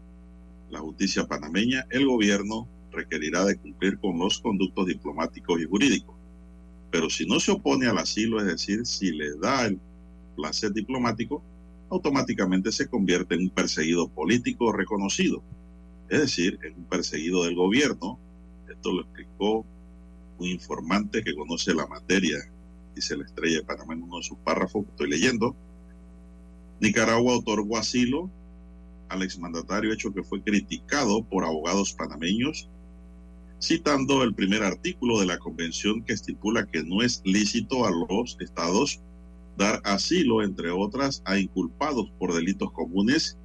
Speaker 2: la justicia panameña, el gobierno requerirá de cumplir con los conductos diplomáticos y jurídicos. Pero si no se opone al asilo, es decir, si le da el placer diplomático, automáticamente se convierte en un perseguido político reconocido, es decir, en un perseguido del gobierno esto lo explicó un informante que conoce la materia, dice la estrella de Panamá en uno de sus párrafos que estoy leyendo. Nicaragua otorgó asilo al exmandatario, hecho que fue criticado por abogados panameños, citando el primer artículo de la convención que estipula que no es lícito a los estados dar asilo, entre otras, a inculpados por delitos comunes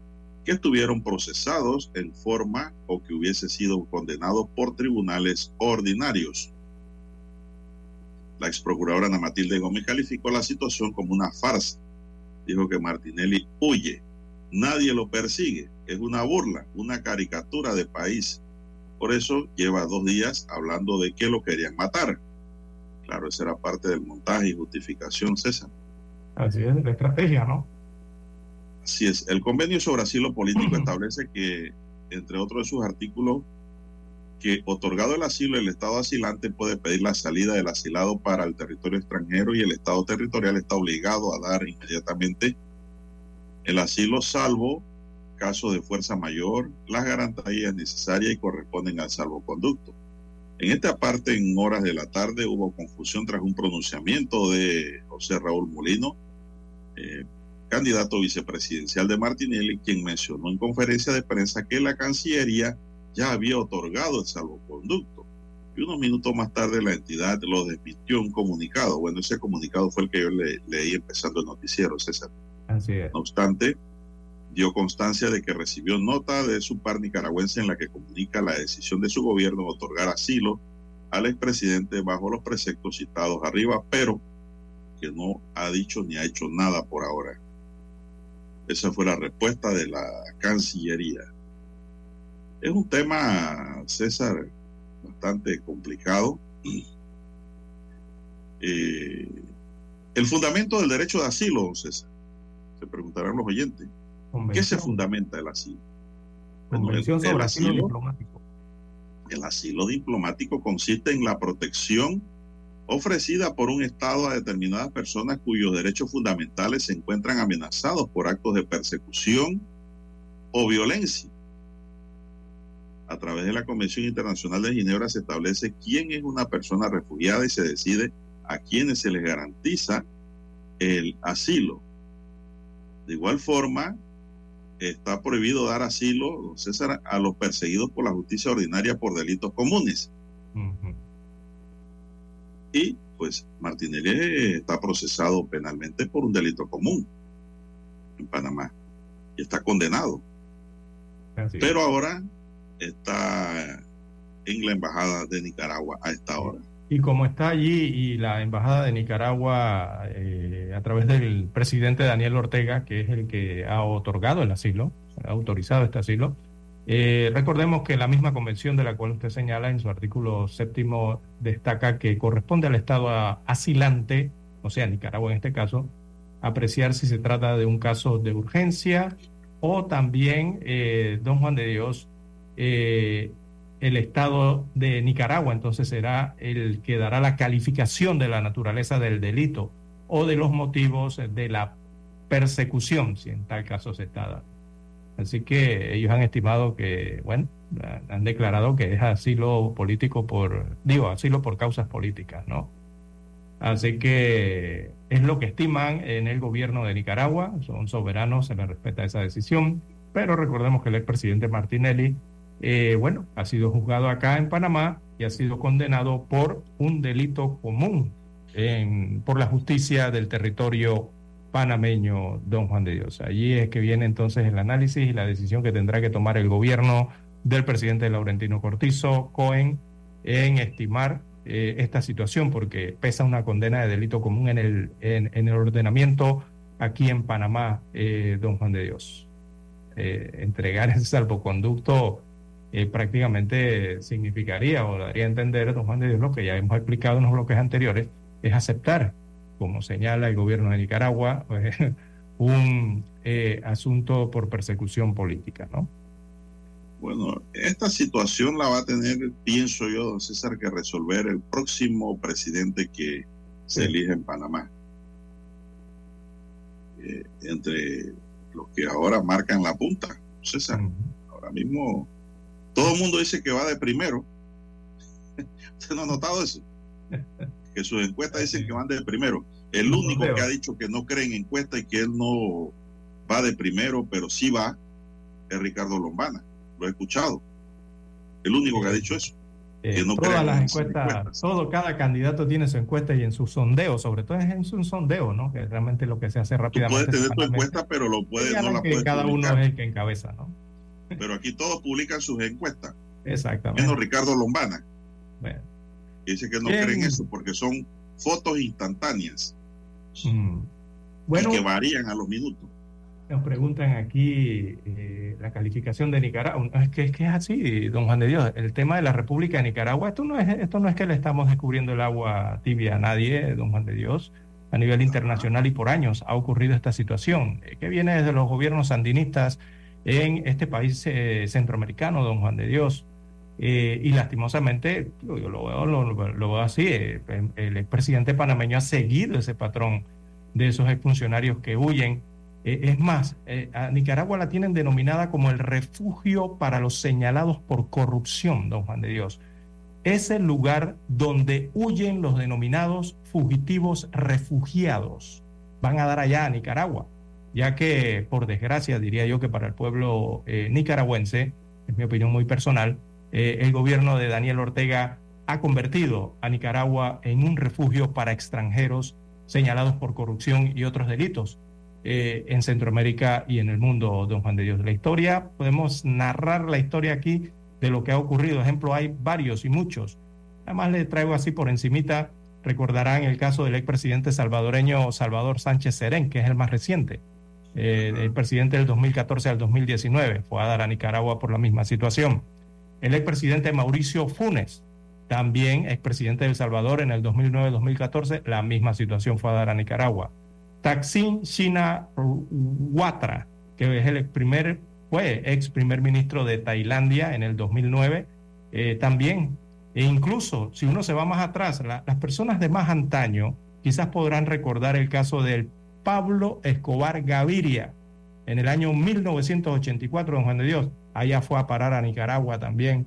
Speaker 2: que estuvieron procesados en forma o que hubiese sido condenados por tribunales ordinarios. La ex procuradora Ana Matilde Gómez calificó la situación como una farsa. Dijo que Martinelli huye, nadie lo persigue, es una burla, una caricatura de país. Por eso lleva dos días hablando de que lo querían matar. Claro, esa era parte del montaje y justificación, César.
Speaker 3: Así es, la estrategia, ¿no?
Speaker 2: Así es. El convenio sobre asilo político <clears throat> establece que, entre otros de sus artículos, que otorgado el asilo, el Estado asilante puede pedir la salida del asilado para el territorio extranjero y el Estado territorial está obligado a dar inmediatamente el asilo, salvo caso de fuerza mayor, las garantías necesarias y corresponden al salvoconducto. En esta parte, en horas de la tarde, hubo confusión tras un pronunciamiento de José Raúl Molino, eh, candidato vicepresidencial de Martinelli, quien mencionó en conferencia de prensa que la Cancillería ya había otorgado el salvoconducto. Y unos minutos más tarde la entidad lo desmintió un comunicado. Bueno, ese comunicado fue el que yo le, leí empezando el noticiero, César.
Speaker 3: Así es.
Speaker 2: No obstante, dio constancia de que recibió nota de su par nicaragüense en la que comunica la decisión de su gobierno de otorgar asilo al expresidente bajo los preceptos citados arriba, pero que no ha dicho ni ha hecho nada por ahora. Esa fue la respuesta de la Cancillería. Es un tema, César, bastante complicado. Eh, el fundamento del derecho de asilo, César, se preguntarán los oyentes. ¿Qué se fundamenta el asilo?
Speaker 3: Convención
Speaker 2: el, el
Speaker 3: sobre asilo,
Speaker 2: asilo
Speaker 3: diplomático.
Speaker 2: El asilo diplomático consiste en la protección ofrecida por un Estado a determinadas personas cuyos derechos fundamentales se encuentran amenazados por actos de persecución o violencia. A través de la Convención Internacional de Ginebra se establece quién es una persona refugiada y se decide a quienes se les garantiza el asilo. De igual forma, está prohibido dar asilo, a los perseguidos por la justicia ordinaria por delitos comunes. Y pues Martinelli está procesado penalmente por un delito común en Panamá y está condenado. Pero ahora está en la embajada de Nicaragua a esta hora.
Speaker 3: Y como está allí y la embajada de Nicaragua eh, a través del presidente Daniel Ortega, que es el que ha otorgado el asilo, ha autorizado este asilo, eh, recordemos que la misma convención de la cual usted señala en su artículo séptimo destaca que corresponde al Estado asilante, o sea, Nicaragua en este caso, apreciar si se trata de un caso de urgencia o también, eh, don Juan de Dios, eh, el Estado de Nicaragua entonces será el que dará la calificación de la naturaleza del delito o de los motivos de la persecución, si en tal caso se está dando. Así que ellos han estimado que, bueno, han declarado que es asilo político por, digo, asilo por causas políticas, ¿no? Así que es lo que estiman en el gobierno de Nicaragua, son soberanos, se les respeta esa decisión, pero recordemos que el expresidente Martinelli, eh, bueno, ha sido juzgado acá en Panamá y ha sido condenado por un delito común por la justicia del territorio panameño, don Juan de Dios. Allí es que viene entonces el análisis y la decisión que tendrá que tomar el gobierno del presidente Laurentino Cortizo, Cohen, en estimar eh, esta situación, porque pesa una condena de delito común en el, en, el ordenamiento aquí en Panamá, eh, don Juan de Dios. Eh, entregar ese salvoconducto prácticamente significaría o daría a entender, don Juan de Dios, lo que ya hemos explicado en los bloques anteriores, es aceptar como señala el gobierno de Nicaragua, pues, <laughs> un eh, asunto por persecución política, ¿no?
Speaker 2: Bueno, esta situación la va a tener, pienso yo, don César, que resolver el próximo presidente que se elige en Panamá. Eh, entre los que ahora marcan la punta, César. Ahora mismo todo el mundo dice que va de primero. <laughs> ¿Usted no ha notado eso? <laughs> que sus encuestas dicen que van de primero. El único que ha dicho que no cree en encuestas y que él no va de primero, pero sí va, es Ricardo Lombana. Lo he escuchado. El único que ha dicho eso.
Speaker 3: Eh, todas las encuestas, todo, cada candidato tiene su encuesta y en su sondeo, sobre todo es en su sondeo, ¿no? Que realmente lo que se hace rápidamente.
Speaker 2: Tú puedes tener tu encuesta, pero lo puedes, no la
Speaker 3: puedes Cada uno es el que encabeza, ¿no?
Speaker 2: Pero aquí todos publican sus encuestas.
Speaker 3: Exactamente.
Speaker 2: Menos Ricardo Lombana. Bueno dice que no creen eso porque son fotos instantáneas mm. bueno, y que varían a los minutos.
Speaker 3: Nos preguntan aquí eh, la calificación de Nicaragua. Es que, es que es así, don Juan de Dios. El tema de la República de Nicaragua, esto no es, esto no es que le estamos descubriendo el agua tibia a nadie, don Juan de Dios. A nivel internacional y por años ha ocurrido esta situación, eh, que viene desde los gobiernos sandinistas en este país eh, centroamericano, don Juan de Dios. Eh, y lastimosamente, yo, lo, veo, así, eh, el expresidente panameño ha seguido ese patrón de esos exfuncionarios que huyen. Eh, es más, a Nicaragua la tienen denominada como el refugio para los señalados por corrupción, don Juan de Dios. Es el lugar donde huyen los denominados fugitivos refugiados. Van a dar allá a Nicaragua, ya que, por desgracia, diría yo que para el pueblo nicaragüense, es mi opinión muy personal, eh, el gobierno de Daniel Ortega ha convertido a Nicaragua en un refugio para extranjeros señalados por corrupción y otros delitos eh, en Centroamérica y en el mundo, don Juan de Dios. La historia, podemos narrar la historia aquí de lo que ha ocurrido. Ejemplo, hay varios y muchos. Además le traigo así por encimita, recordarán el caso del expresidente salvadoreño Salvador Sánchez Serén, que es el más reciente. Eh, el presidente del 2014 al 2019 fue a dar a Nicaragua por la misma situación el expresidente Mauricio Funes, también expresidente de El Salvador en el 2009-2014, la misma situación fue a dar a Nicaragua. Taksin Shinawatra, que es el primer, fue ex primer ministro de Tailandia en el 2009, eh, también E incluso si uno se va más atrás, las personas de más antaño quizás podrán recordar el caso del Pablo Escobar Gaviria en el año 1984, don Juan de Dios. Allá fue a parar a Nicaragua también.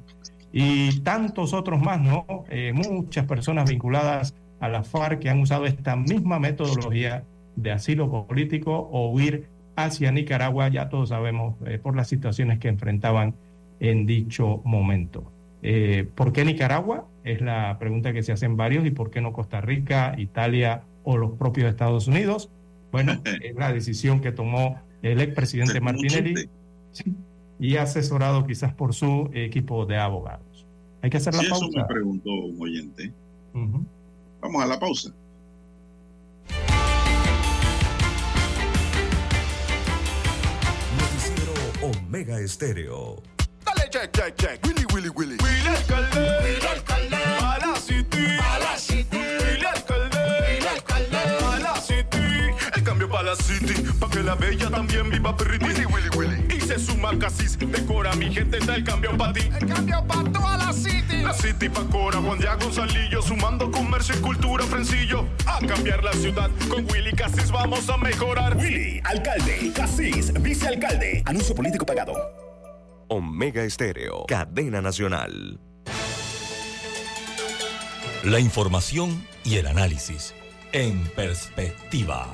Speaker 3: Y tantos otros más, ¿no? Eh, muchas personas vinculadas a la FARC que han usado esta misma metodología de asilo político o huir hacia Nicaragua, ya todos sabemos, eh, por las situaciones que enfrentaban en dicho momento. Eh, ¿Por qué Nicaragua? Es la pregunta que se hacen varios y por qué no Costa Rica, Italia o los propios Estados Unidos. Bueno, <laughs> es la decisión que tomó el expresidente Martinelli y asesorado quizás por su equipo de abogados. Hay que hacer la pausa.
Speaker 2: Eso me preguntó un oyente. Vamos a la pausa.
Speaker 9: Noticiero Omega Estéreo.
Speaker 13: Dale check, check, check. Willy, Willy, Willy. Willy alcalde. Willy alcalde. A la city. A la city. Willy alcalde. Willy para la city. Pa' que la bella también viva perriti. Willy, Willy, Willy. Y se suma Casis. Decora mi gente, está el cambio para ti. El cambio para toda la city. La city pa' Cora, Juan Diego Gonzalillo. Sumando comercio y cultura, Frencillo. A cambiar la ciudad. Con Willy Casis vamos a mejorar.
Speaker 14: Willy, alcalde. Casis, vicealcalde. Anuncio político pagado.
Speaker 9: Omega Estéreo, cadena nacional.
Speaker 1: La información y el análisis en perspectiva.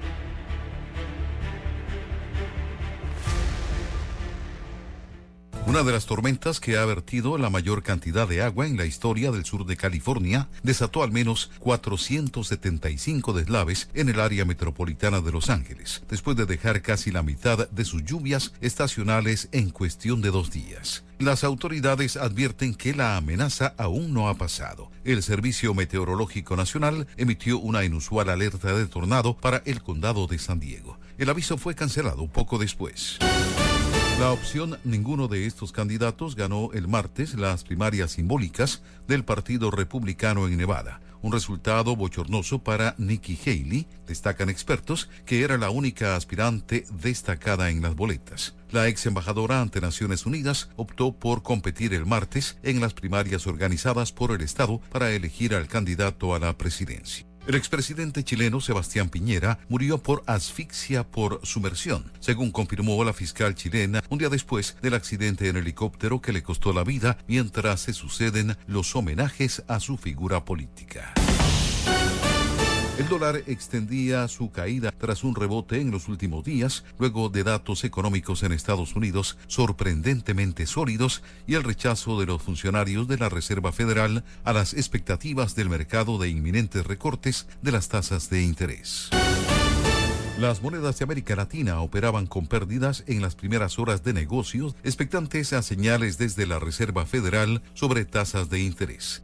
Speaker 15: Una de las tormentas que ha vertido la mayor cantidad de agua en la historia del sur de California desató al menos 475 deslaves en el área metropolitana de Los Ángeles, después de dejar casi la mitad de sus lluvias estacionales en cuestión de dos días. Las autoridades advierten que la amenaza aún no ha pasado. El Servicio Meteorológico Nacional emitió una inusual alerta de tornado para el condado de San Diego. El aviso fue cancelado poco después. La opción ninguno de estos candidatos ganó el martes las primarias simbólicas del Partido Republicano en Nevada. Un resultado bochornoso para Nikki Haley, destacan expertos, que era la única aspirante destacada en las boletas. La ex embajadora ante Naciones Unidas optó por competir el martes en las primarias organizadas por el Estado para elegir al candidato a la presidencia. El expresidente chileno Sebastián Piñera murió por asfixia por sumersión, según confirmó la fiscal chilena un día después del accidente en helicóptero que le costó la vida mientras se suceden los homenajes a su figura política. El dólar extendía su caída tras un rebote en los últimos días, luego de datos económicos en Estados Unidos sorprendentemente sólidos y el rechazo de los funcionarios de la Reserva Federal a las expectativas del mercado de inminentes recortes de las tasas de interés. Las monedas de América Latina operaban con pérdidas en las primeras horas de negocios, expectantes a señales desde la Reserva Federal sobre tasas de interés.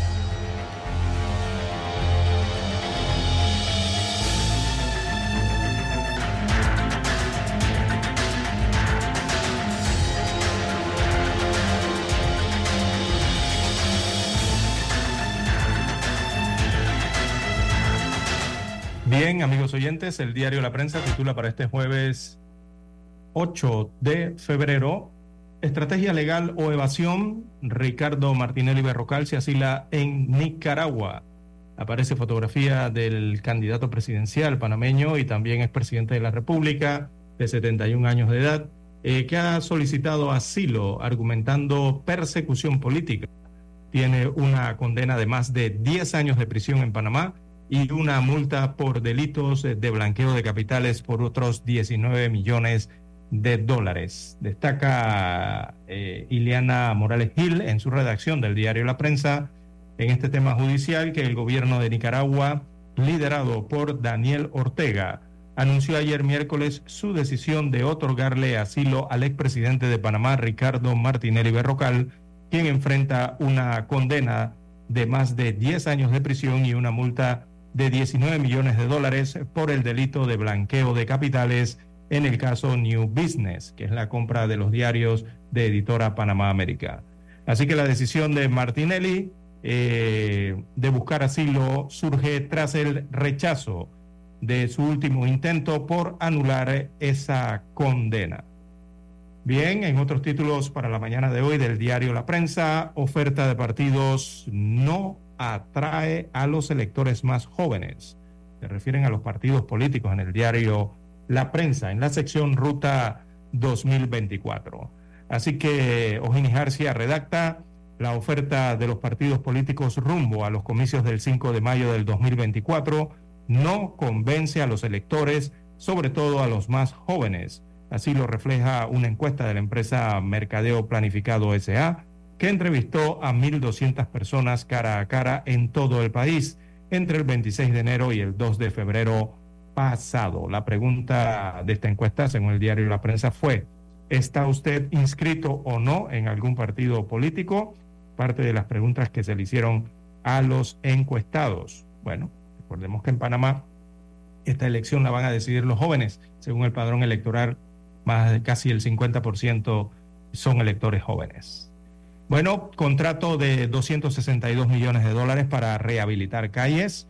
Speaker 3: Amigos oyentes, el diario La Prensa titula para este jueves 8 de febrero, Estrategia legal o evasión, Ricardo Martinelli Berrocal se asila en Nicaragua. Aparece fotografía del candidato presidencial panameño y también es presidente de la República, de 71 años de edad, eh, que ha solicitado asilo argumentando persecución política. tiene una condena de más de 10 años de prisión en Panamá y una multa por delitos de blanqueo de capitales por otros 19 millones de dólares. Destaca eh, Ileana Morales Gil en su redacción del diario La Prensa en este tema judicial que el gobierno de Nicaragua, liderado por Daniel Ortega, anunció ayer miércoles su decisión de otorgarle asilo al expresidente de Panamá, Ricardo Martinelli Berrocal, quien enfrenta una condena de más de 10 años de prisión y una multa de 19 millones de dólares por el delito de blanqueo de capitales en el caso New Business, que es la compra de los diarios de editora Panamá América. Así que la decisión de Martinelli eh, de buscar asilo surge tras el rechazo de su último intento por anular esa condena. Bien, en otros títulos para la mañana de hoy del diario La Prensa, oferta de partidos no atrae a los electores más jóvenes. Se refieren a los partidos políticos en el diario La Prensa, en la sección Ruta 2024. Así que Ojini García redacta la oferta de los partidos políticos rumbo a los comicios del 5 de mayo del 2024 no convence a los electores, sobre todo a los más jóvenes Así lo refleja una encuesta de la empresa Mercadeo Planificado SA, que entrevistó a 1.200 personas cara a cara en todo el país entre el 26 de enero y el 2 de febrero pasado. La pregunta de esta encuesta, según el diario La Prensa, fue, ¿está usted inscrito o no en algún partido político? Parte de las preguntas que se le hicieron a los encuestados. Bueno, recordemos que en Panamá esta elección la van a decidir los jóvenes, según el padrón electoral más de casi el 50% son electores jóvenes. Bueno, contrato de 262 millones de dólares para rehabilitar calles.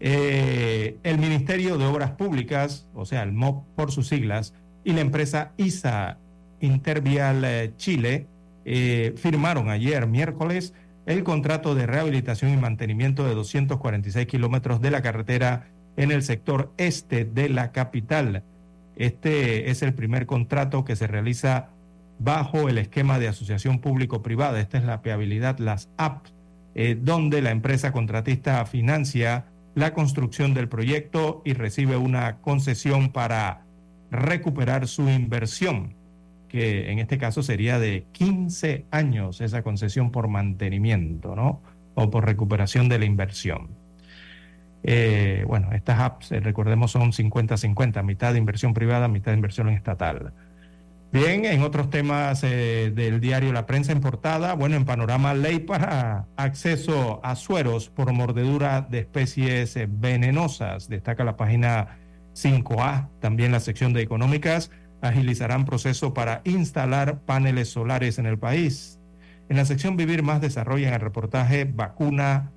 Speaker 3: Eh, el Ministerio de Obras Públicas, o sea, el MOP por sus siglas, y la empresa ISA Intervial eh, Chile eh, firmaron ayer miércoles el contrato de rehabilitación y mantenimiento de 246 kilómetros de la carretera en el sector este de la capital. Este es el primer contrato que se realiza bajo el esquema de asociación público-privada. Esta es la peabilidad, las apps, eh, donde la empresa contratista financia la construcción del proyecto y recibe una concesión para recuperar su inversión, que en este caso sería de 15 años esa concesión por mantenimiento, ¿no? O por recuperación de la inversión. Eh, bueno, estas apps, recordemos, son 50-50, mitad de inversión privada, mitad de inversión estatal. Bien, en otros temas eh, del diario La Prensa importada, bueno, en panorama ley para acceso a sueros por mordedura de especies venenosas, destaca la página 5A, también la sección de económicas, agilizarán proceso para instalar paneles solares en el país. En la sección Vivir Más desarrollan el reportaje Vacuna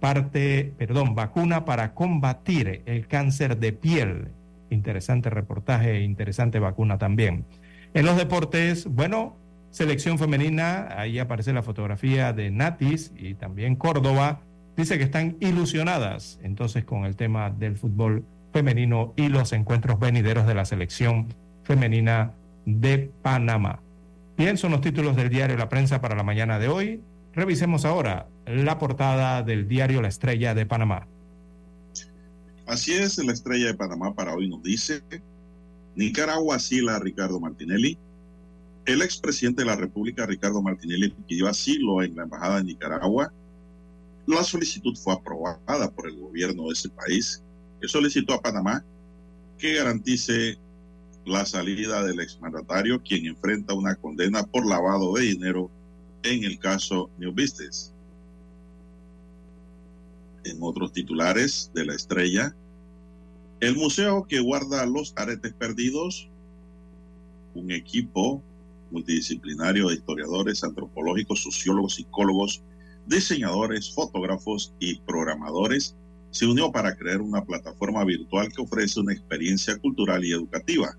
Speaker 3: parte, perdón, vacuna para combatir el cáncer de piel. Interesante reportaje, interesante vacuna también. En los deportes, bueno, selección femenina, ahí aparece la fotografía de Natis y también Córdoba, dice que están ilusionadas entonces con el tema del fútbol femenino y los encuentros venideros de la selección femenina de Panamá. Bien, son los títulos del diario La Prensa para la mañana de hoy. Revisemos ahora la portada del diario La Estrella de Panamá.
Speaker 2: Así es, la Estrella de Panamá para hoy nos dice, Nicaragua asila a Ricardo Martinelli. El expresidente de la República, Ricardo Martinelli, pidió asilo en la Embajada de Nicaragua. La solicitud fue aprobada por el gobierno de ese país, que solicitó a Panamá que garantice la salida del exmandatario, quien enfrenta una condena por lavado de dinero en el caso New Business. En otros titulares de la estrella, el museo que guarda los aretes perdidos, un equipo multidisciplinario de historiadores, antropológicos, sociólogos, psicólogos, diseñadores, fotógrafos y programadores, se unió para crear una plataforma virtual que ofrece una experiencia cultural y educativa.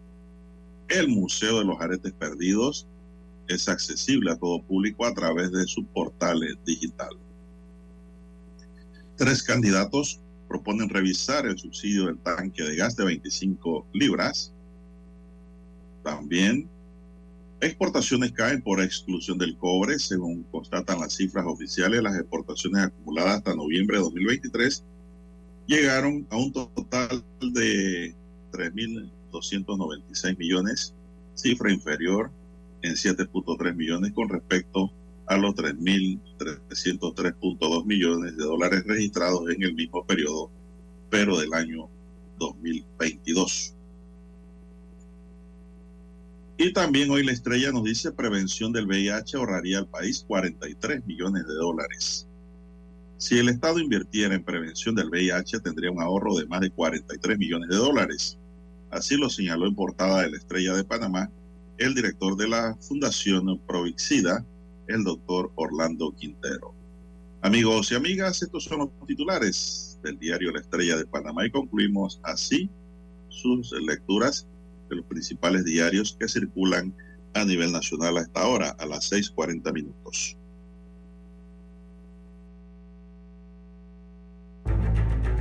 Speaker 2: El Museo de los Aretes Perdidos es accesible a todo público a través de su portal digital. Tres candidatos proponen revisar el subsidio del tanque de gas de 25 libras. También Exportaciones caen por exclusión del cobre, según constatan las cifras oficiales. Las exportaciones acumuladas hasta noviembre de 2023 llegaron a un total de 3.296 millones, cifra inferior en 7.3 millones con respecto a los 3.303.2 millones de dólares registrados en el mismo periodo, pero del año 2022. Y también hoy la estrella nos dice prevención del VIH ahorraría al país 43 millones de dólares. Si el Estado invirtiera en prevención del VIH tendría un ahorro de más de 43 millones de dólares. Así lo señaló en portada de la estrella de Panamá el director de la Fundación Provixida, el doctor Orlando Quintero. Amigos y amigas, estos son los titulares del diario La Estrella de Panamá y concluimos así sus lecturas de los principales diarios que circulan a nivel nacional a esta hora, a las 6.40 minutos.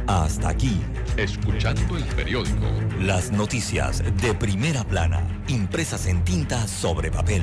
Speaker 1: Hasta aquí,
Speaker 16: escuchando el periódico.
Speaker 1: Las noticias de primera plana, impresas en tinta sobre papel.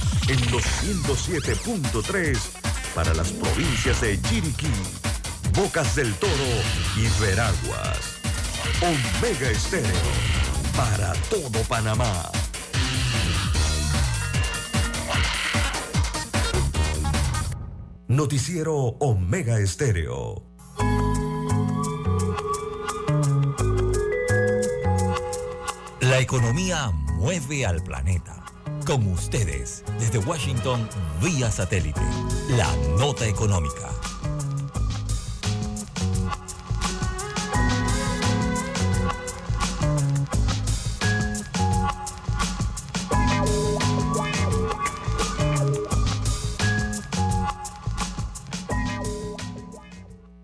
Speaker 9: en los 107.3 para las provincias de Chiriquí, Bocas del Toro y Veraguas. Omega Estéreo para todo Panamá. Noticiero Omega Estéreo.
Speaker 1: La economía mueve al planeta. Con ustedes, desde Washington, vía satélite, la nota económica.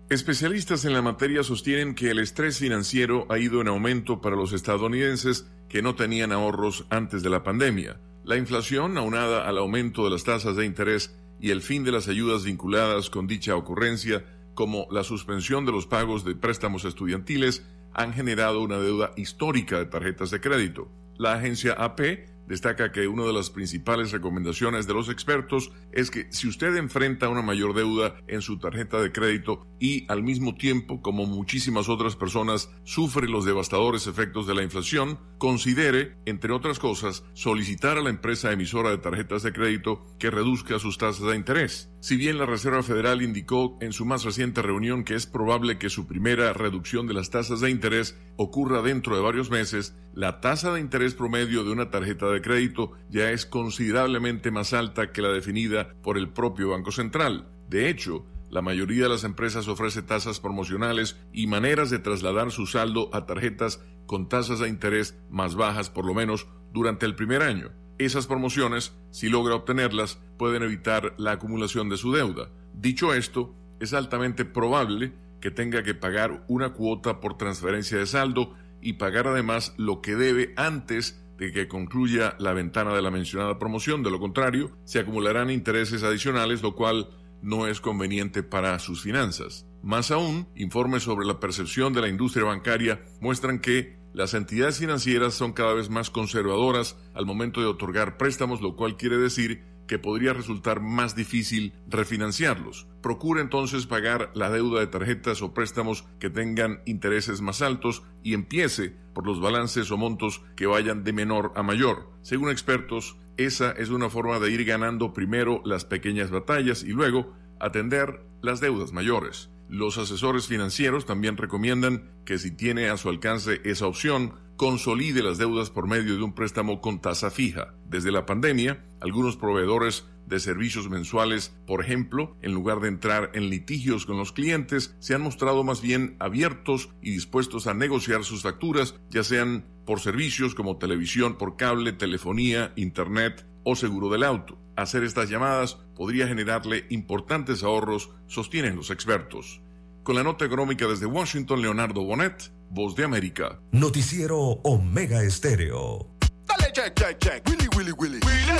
Speaker 17: Especialistas en la materia sostienen que el estrés financiero ha ido en aumento para los estadounidenses que no tenían ahorros antes de la pandemia. La inflación, aunada al aumento de las tasas de interés y el fin de las ayudas vinculadas con dicha ocurrencia, como la suspensión de los pagos de préstamos estudiantiles, han generado una deuda histórica de tarjetas de crédito. La agencia AP destaca que una de las principales recomendaciones de los expertos es que si usted enfrenta una mayor deuda en su tarjeta de crédito y al mismo tiempo, como muchísimas otras personas, sufre los devastadores efectos de la inflación, considere, entre otras cosas, solicitar a la empresa emisora de tarjetas de crédito que reduzca sus tasas de interés. Si bien la Reserva Federal indicó en su más reciente reunión que es probable que su primera reducción de las tasas de interés ocurra dentro de varios meses, la tasa de interés promedio de una tarjeta de crédito ya es considerablemente más alta que la definida por el propio Banco Central. De hecho, la mayoría de las empresas ofrece tasas promocionales y maneras de trasladar su saldo a tarjetas con tasas de interés más bajas por lo menos durante el primer año. Esas promociones, si logra obtenerlas, pueden evitar la acumulación de su deuda. Dicho esto, es altamente probable que tenga que pagar una cuota por transferencia de saldo y pagar además lo que debe antes de que concluya la ventana de la mencionada promoción. De lo contrario, se acumularán intereses adicionales, lo cual no es conveniente para sus finanzas. Más aún, informes sobre la percepción de la industria bancaria muestran que las entidades financieras son cada vez más conservadoras al momento de otorgar préstamos, lo cual quiere decir que podría resultar más difícil refinanciarlos. Procura entonces pagar la deuda de tarjetas o préstamos que tengan intereses más altos y empiece por los balances o montos que vayan de menor a mayor. Según expertos, esa es una forma de ir ganando primero las pequeñas batallas y luego atender las deudas mayores. Los asesores financieros también recomiendan que si tiene a su alcance esa opción, consolide las deudas por medio de un préstamo con tasa fija. Desde la pandemia, algunos proveedores de servicios mensuales, por ejemplo, en lugar de entrar en litigios con los clientes, se han mostrado más bien abiertos y dispuestos a negociar sus facturas, ya sean por servicios como televisión por cable, telefonía, internet o seguro del auto. Hacer estas llamadas podría generarle importantes ahorros, sostienen los expertos. Con la nota económica desde Washington, Leonardo Bonet, Voz de América.
Speaker 9: Noticiero Omega Estéreo.
Speaker 13: Dale check, check, check. Willy, Willy, Willy. Willy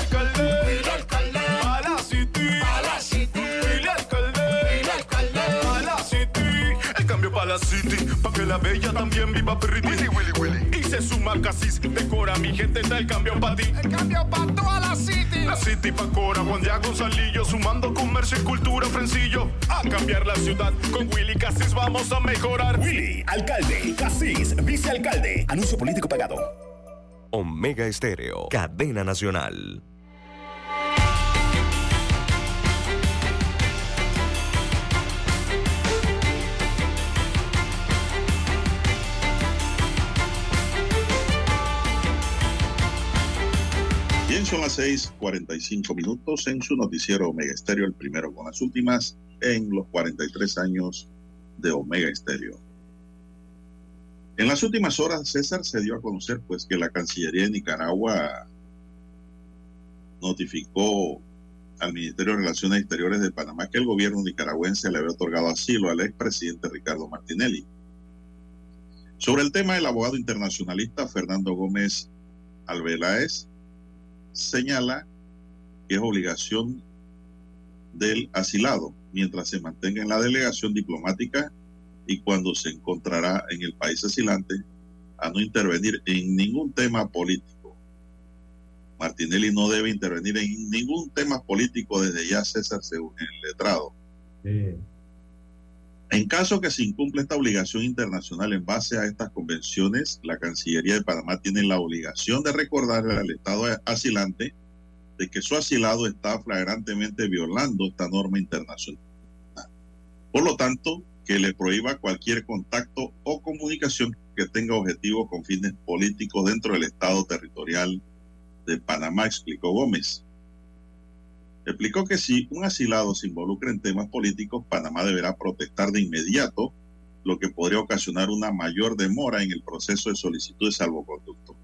Speaker 13: la city. Pa' que la bella también viva perriti. Willy, Willy, Willy. Y se suma Casis. Decora mi gente. Está el cambio para ti. El cambio para toda la city. La city pa' Cora. Juan Diego Gonzalillo. Sumando comercio y cultura. Frencillo. A cambiar la ciudad. Con Willy Casis vamos a mejorar.
Speaker 14: Willy, alcalde, Casís, vicealcalde. Anuncio político pagado.
Speaker 9: Omega Estéreo, cadena nacional.
Speaker 2: Bien, son las 6:45 minutos en su noticiero Omega Estéreo, el primero con las últimas en los 43 años de Omega Estéreo. En las últimas horas, César se dio a conocer pues que la Cancillería de Nicaragua notificó al Ministerio de Relaciones Exteriores de Panamá que el gobierno nicaragüense le había otorgado asilo al expresidente Ricardo Martinelli. Sobre el tema, el abogado internacionalista Fernando Gómez Alveláez señala que es obligación del asilado mientras se mantenga en la delegación diplomática y cuando se encontrará en el país asilante a no intervenir en ningún tema político. Martinelli no debe intervenir en ningún tema político desde ya César según el letrado. En caso que se incumpla esta obligación internacional en base a estas convenciones, la Cancillería de Panamá tiene la obligación de recordarle al Estado asilante de que su asilado está flagrantemente violando esta norma internacional. Por lo tanto, que le prohíba cualquier contacto o comunicación que tenga objetivo con fines políticos dentro del Estado territorial de Panamá, explicó Gómez. Explicó que si un asilado se involucra en temas políticos, Panamá deberá protestar de inmediato, lo que podría ocasionar una mayor demora en el proceso de solicitud de salvoconducto.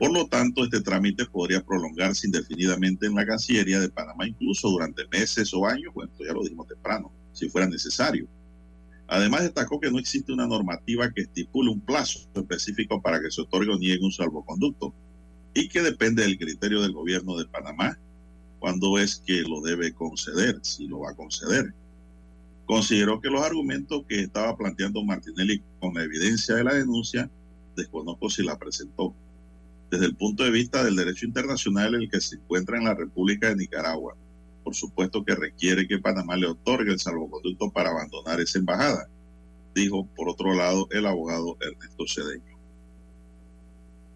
Speaker 2: Por lo tanto, este trámite podría prolongarse indefinidamente en la Cancillería de Panamá, incluso durante meses o años, bueno, ya lo dijimos temprano, si fuera necesario. Además, destacó que no existe una normativa que estipule un plazo específico para que se otorgue o niegue un salvoconducto y que depende del criterio del gobierno de Panamá cuando es que lo debe conceder, si lo va a conceder. Consideró que los argumentos que estaba planteando Martinelli con la evidencia de la denuncia, desconozco si la presentó. Desde el punto de vista del derecho internacional, el que se encuentra en la República de Nicaragua, por supuesto que requiere que Panamá le otorgue el salvoconducto para abandonar esa embajada, dijo por otro lado el abogado Ernesto Cedeño.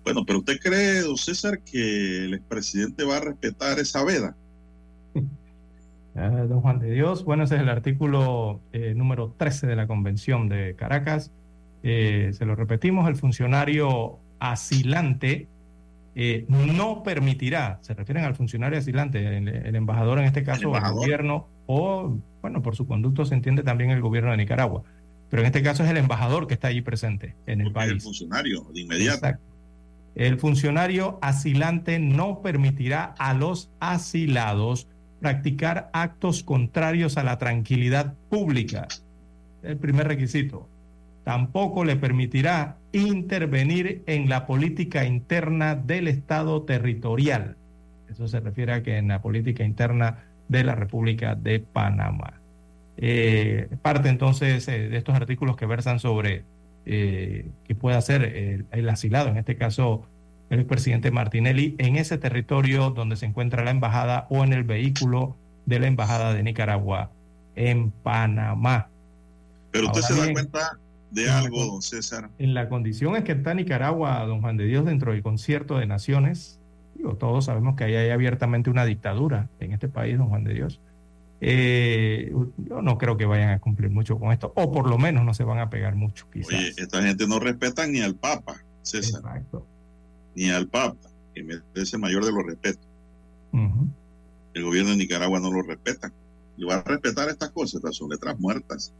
Speaker 2: Bueno, pero usted cree, don César, que el expresidente va a respetar esa veda?
Speaker 3: Eh, <laughs> don Juan de Dios, bueno, ese es el artículo eh, número 13 de la Convención de Caracas. Eh, se lo repetimos, el funcionario asilante eh, no permitirá, se refieren al funcionario asilante, el, el embajador en este caso, el, gobierno, o, bueno, por su conducto se entiende también el gobierno de Nicaragua. Pero en este caso es el embajador que está allí presente en el
Speaker 2: Porque
Speaker 3: país.
Speaker 2: El funcionario, de inmediato.
Speaker 3: Exacto. El funcionario asilante no permitirá a los asilados practicar actos contrarios a la tranquilidad pública. El primer requisito. Tampoco le permitirá intervenir en la política interna del Estado territorial. Eso se refiere a que en la política interna de la República de Panamá. Eh, parte entonces eh, de estos artículos que versan sobre eh, que pueda hacer el, el, asilado, en este caso el expresidente Martinelli, en ese territorio donde se encuentra la embajada o en el vehículo de la embajada de Nicaragua en Panamá.
Speaker 2: Pero usted Ahora se bien, da cuenta de algo, don César.
Speaker 3: En la condición es que está Nicaragua, don Juan de Dios, dentro del concierto de naciones, digo, todos sabemos que ahí hay abiertamente una dictadura en este país, don Juan de Dios. Eh, yo no creo que vayan a cumplir mucho con esto, o por lo menos no se van a pegar mucho, quizás.
Speaker 2: Oye, esta gente no respeta ni al Papa, César.
Speaker 3: Exacto.
Speaker 2: Ni al Papa, que merece mayor de los respetos. Uh -huh. El gobierno de Nicaragua no lo respeta. Y va a respetar estas cosas, estas son letras muertas.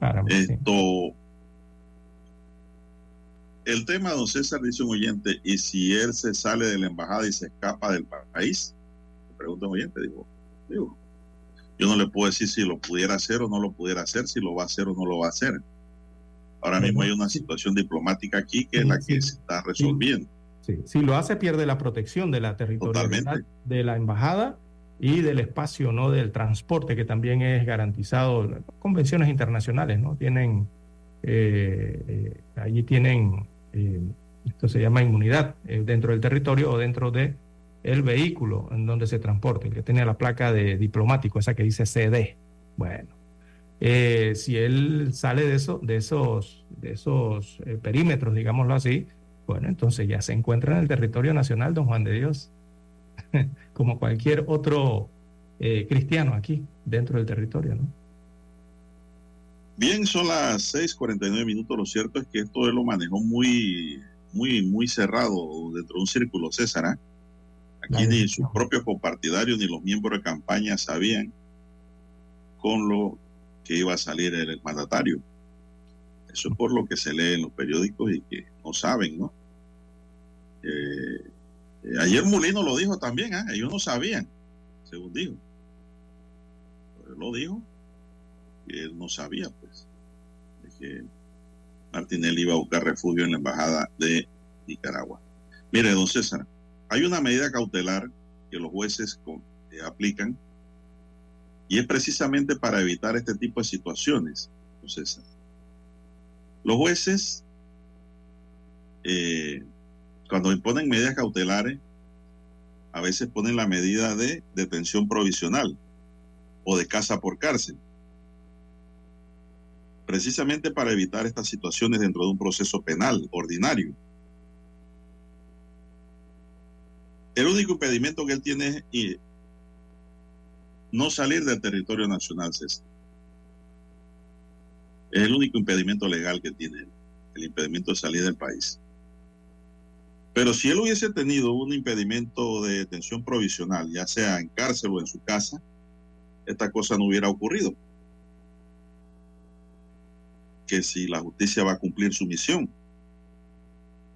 Speaker 3: Claro,
Speaker 2: Esto. Sí. el tema, don César, dice un oyente, y si él se sale de la embajada y se escapa del país, pregunta un oyente, digo, digo, yo no le puedo decir si lo pudiera hacer o no lo pudiera hacer, si lo va a hacer o no lo va a hacer. Ahora mismo hay una situación diplomática aquí que es la que se está resolviendo.
Speaker 3: Sí, si lo hace pierde la protección de la territorialidad de la embajada y del espacio, no del transporte que también es garantizado. Convenciones internacionales, ¿no? Tienen eh, eh, allí tienen eh, esto se llama inmunidad eh, dentro del territorio o dentro de el vehículo en donde se transporte, el que tiene la placa de diplomático, esa que dice CD. Bueno, eh, si él sale de, eso, de esos, de esos eh, perímetros, digámoslo así, bueno, entonces ya se encuentra en el territorio nacional, don Juan de Dios, <laughs> como cualquier otro eh, cristiano aquí, dentro del territorio, ¿no?
Speaker 2: Bien, son las 6:49 minutos. Lo cierto es que esto él lo manejó muy, muy, muy cerrado dentro de un círculo, César. ¿ah? Aquí ni sus propios copartidarios ni los miembros de campaña sabían con lo que iba a salir el mandatario. Eso es por lo que se lee en los periódicos y que no saben, ¿no? Eh, eh, ayer Mulino lo dijo también, ¿ah? ellos no sabían, según dijo. Pero él lo dijo que él no sabía, pues, de que Martinelli iba a buscar refugio en la embajada de Nicaragua. Mire, don César, hay una medida cautelar que los jueces eh, aplican y es precisamente para evitar este tipo de situaciones. Los jueces, eh, cuando imponen medidas cautelares, a veces ponen la medida de detención provisional o de casa por cárcel, precisamente para evitar estas situaciones dentro de un proceso penal ordinario. El único impedimento que él tiene es no salir del territorio nacional, César. Es el único impedimento legal que tiene el impedimento de salir del país. Pero si él hubiese tenido un impedimento de detención provisional, ya sea en cárcel o en su casa, esta cosa no hubiera ocurrido. Que si la justicia va a cumplir su misión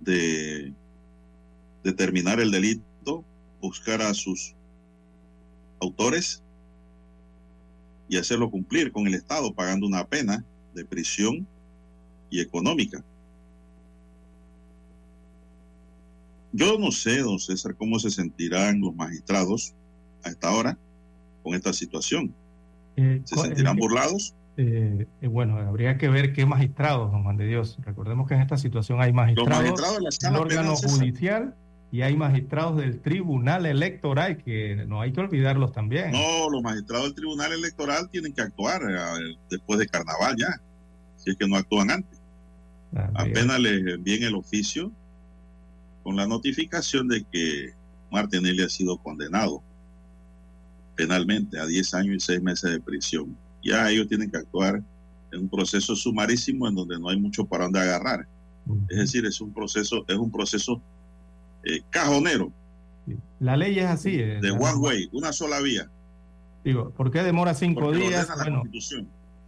Speaker 2: de determinar el delito, buscar a sus autores y hacerlo cumplir con el Estado, pagando una pena de prisión y económica. Yo no sé, don César, cómo se sentirán los magistrados a esta hora con esta situación.
Speaker 3: Eh,
Speaker 2: ¿Se sentirán
Speaker 3: eh,
Speaker 2: burlados?
Speaker 3: eh, bueno, habría que ver qué magistrados, don Juan de Dios. Recordemos que en esta situación hay magistrados,
Speaker 2: magistrados de la
Speaker 3: del
Speaker 2: sala
Speaker 3: órgano
Speaker 2: penal,
Speaker 3: judicial y hay magistrados del tribunal electoral que no hay que olvidarlos también.
Speaker 2: No, los magistrados del Tribunal Electoral tienen que actuar eh, después de carnaval ya, si es que no actúan antes. Apenas les envíen el oficio con la notificación de que Martinelli ha sido condenado penalmente a 10 años y 6 meses de prisión. Ya ellos tienen que actuar en un proceso sumarísimo en donde no hay mucho para dónde agarrar. Es decir, es un proceso, es un proceso eh, cajonero,
Speaker 3: La ley es así. eh,
Speaker 2: de one way, una sola vía.
Speaker 3: Digo, ¿por qué demora cinco
Speaker 2: porque
Speaker 3: días?
Speaker 2: la
Speaker 3: Bueno,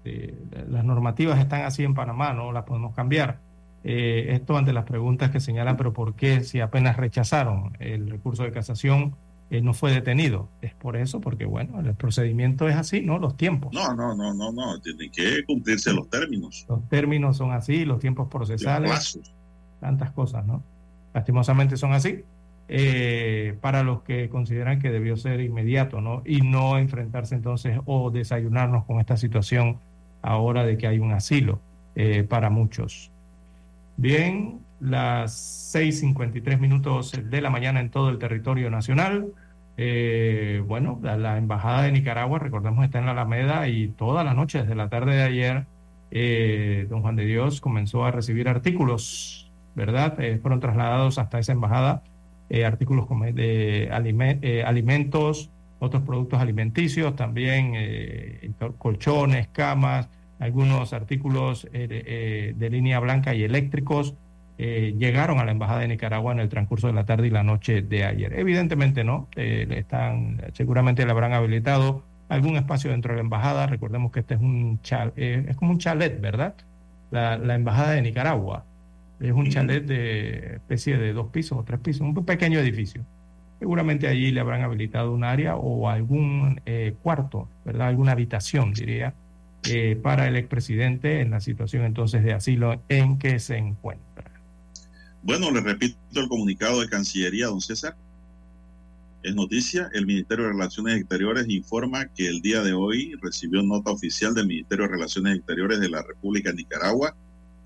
Speaker 3: eh, las normativas están así en Panamá, no las podemos cambiar. Eh, esto ante las preguntas que señalan, pero ¿por qué si apenas rechazaron el recurso de casación eh, no fue detenido? Es por eso, porque bueno, el procedimiento es así, ¿no? Los tiempos.
Speaker 2: No, no, no, no, no, tienen que cumplirse los términos.
Speaker 3: Los términos son así, los tiempos procesales, tantas cosas, ¿no? Lastimosamente son así. eh, para los que consideran que debió ser inmediato, ¿no? Y no enfrentarse entonces o desayunarnos con esta situación ahora de que hay un asilo eh, para muchos. Bien, las 6.53 minutos de la mañana en todo el territorio nacional. Eh, bueno, la, Embajada de Nicaragua, recordemos, está en la Alameda y toda la noche, desde la tarde de ayer, eh, don Juan de Dios comenzó a recibir artículos, ¿verdad? Eh, fueron trasladados hasta esa embajada eh, artículos como de alime- eh, alimentos, otros productos alimenticios, también col- colchones, camas, algunos artículos de, línea blanca y eléctricos llegaron a la embajada de Nicaragua en el transcurso de la tarde y la noche de ayer. Evidentemente no, están, seguramente le habrán habilitado algún espacio dentro de la embajada. Recordemos que este es un chal- es como un chalet, ¿verdad? La, la embajada de Nicaragua. Es un chalet de especie de dos pisos o tres pisos, un pequeño edificio. Seguramente allí le habrán habilitado un área o algún eh, cuarto, ¿verdad? Alguna habitación, diría, eh, para el expresidente en la situación entonces de asilo en que se encuentra.
Speaker 2: Bueno, le repito el comunicado de Cancillería, don César. Es noticia, el Ministerio de Relaciones Exteriores informa que el día de hoy recibió nota oficial del Ministerio de Relaciones Exteriores de la República de Nicaragua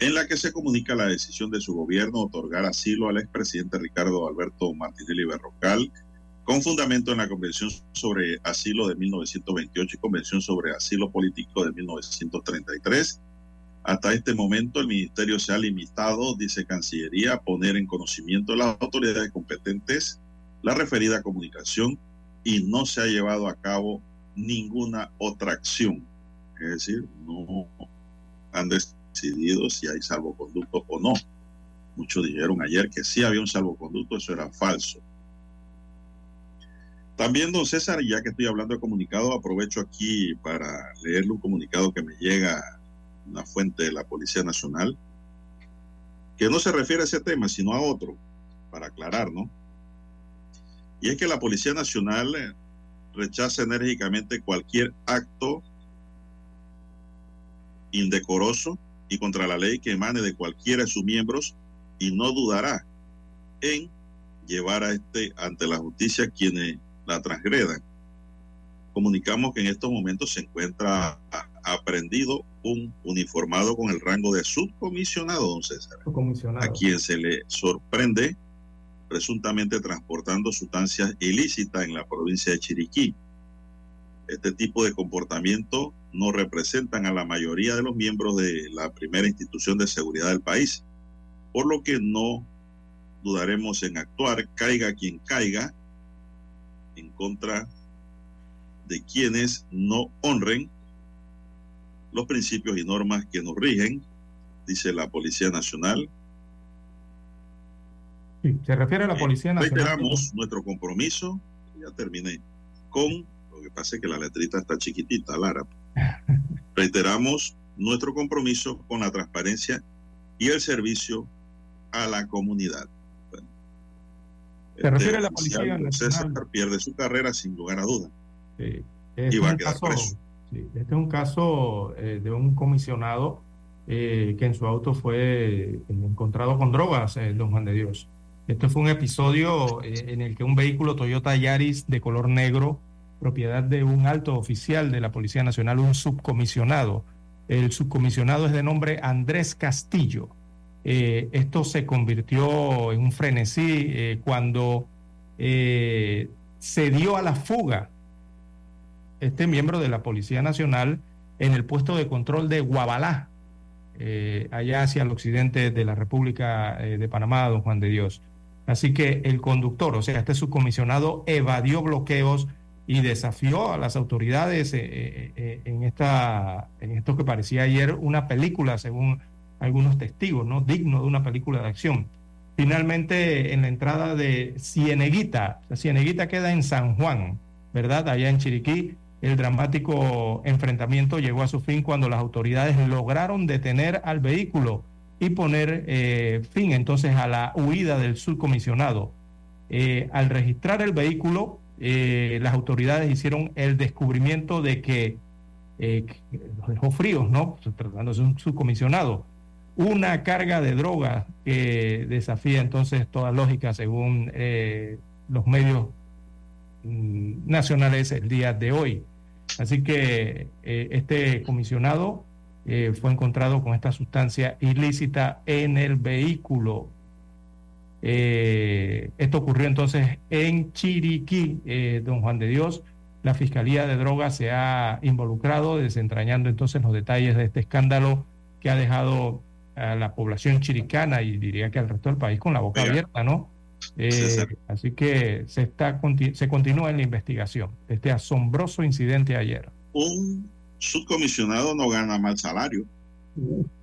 Speaker 2: en la que se comunica la decisión de su gobierno otorgar asilo al expresidente Ricardo Alberto Martinelli Berrocal con fundamento en la Convención sobre Asilo de 1928 y Convención sobre Asilo Político de 1933. Hasta este momento el ministerio se ha limitado, dice Cancillería, a poner en conocimiento de las autoridades competentes la referida comunicación y no se ha llevado a cabo ninguna otra acción. Es decir, no han decidido si hay salvoconducto o no. Muchos dijeron ayer que sí había un salvoconducto, eso era falso. También, don César, ya que estoy hablando de comunicado, aprovecho aquí para leerle un comunicado que me llega una fuente de la Policía Nacional, que no se refiere a ese tema, sino a otro, para aclarar, ¿no? Y es que la Policía Nacional rechaza enérgicamente cualquier acto indecoroso y contra la ley que emane de cualquiera de sus miembros y no dudará en llevar a este ante la justicia quienes la transgredan. Comunicamos que en estos momentos se encuentra aprendido un uniformado con el rango de subcomisionado, don César, a quien se le sorprende presuntamente transportando sustancias ilícitas en la provincia de Chiriquí. Este tipo de comportamiento no representan a la mayoría de los miembros de la primera institución de seguridad del país, por lo que no dudaremos en actuar, caiga quien caiga, en contra de quienes no honren los principios y normas que nos rigen, dice la Policía Nacional.
Speaker 3: Sí, se refiere a la Policía Nacional.
Speaker 2: Reiteramos nuestro compromiso, ya terminé, con, lo que pasa es que la letrita está chiquitita, Lara. Reiteramos nuestro compromiso con la transparencia y el servicio a la comunidad.
Speaker 3: Se refiere a la Policía
Speaker 2: César pierde su carrera sin lugar a duda.
Speaker 3: Sí. Este, es un caso, sí, este es un caso eh, de un comisionado eh, que en su auto fue encontrado con drogas, eh, don Juan de Dios. Este fue un episodio en el que un vehículo Toyota Yaris de color negro, propiedad de un alto oficial de la Policía Nacional, un subcomisionado. El subcomisionado es de nombre Andrés Castillo. esto se convirtió en un frenesí cuando se dio a la fuga este miembro de la Policía Nacional en el puesto de control de Guabalá, eh, allá hacia el occidente de la República eh, de Panamá, don Juan de Dios. Así que el conductor, o sea, este subcomisionado, evadió bloqueos y desafió a las autoridades eh, en, esta, en esto que parecía ayer una película, según algunos testigos, ¿no? Digno de una película de acción. Finalmente, en la entrada de Cieneguita, Cieneguita queda en San Juan, ¿verdad? Allá en Chiriquí, el dramático enfrentamiento llegó a su fin cuando las autoridades lograron detener al vehículo y poner eh, fin entonces a la huida del subcomisionado. Eh, al registrar el vehículo, eh, las autoridades hicieron el descubrimiento de que, los dejó fríos, ¿no? Tratándose de un subcomisionado. Una carga de droga que desafía entonces toda lógica según los medios mm, nacionales el día de hoy. Así que eh, este comisionado eh, fue encontrado con esta sustancia ilícita en el vehículo. Eh, esto ocurrió entonces en Chiriquí, don Juan de Dios. La Fiscalía de Drogas se ha involucrado, desentrañando entonces los detalles de este escándalo que ha dejado a la población chiricana y diría que al resto del país con la boca abierta, ¿no? Eh, así que se, está, se continúa en la investigación este asombroso incidente ayer.
Speaker 2: Un subcomisionado no gana mal salario.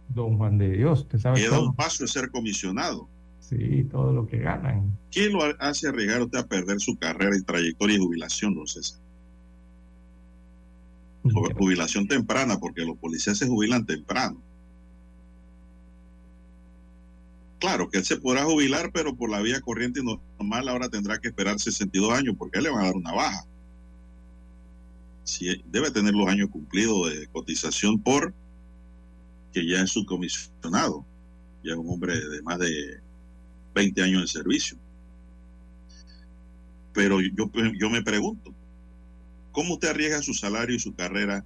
Speaker 3: don Juan de Dios, usted sabe
Speaker 2: Queda un paso de ser comisionado.
Speaker 3: Sí, todo lo que ganan.
Speaker 2: ¿Qué lo hace arriesgar usted a perder su carrera y trayectoria y jubilación, don César? Jubilación temprana, porque los policías se jubilan temprano. Claro que él se podrá jubilar, pero por la vía corriente normal ahora tendrá que esperar 62 años porque le van a dar una baja. Sí, debe tener los años cumplidos de cotización por que ya es subcomisionado, ya es un hombre de más de 20 años de servicio. Pero yo, yo me pregunto, ¿cómo usted arriesga su salario y su carrera?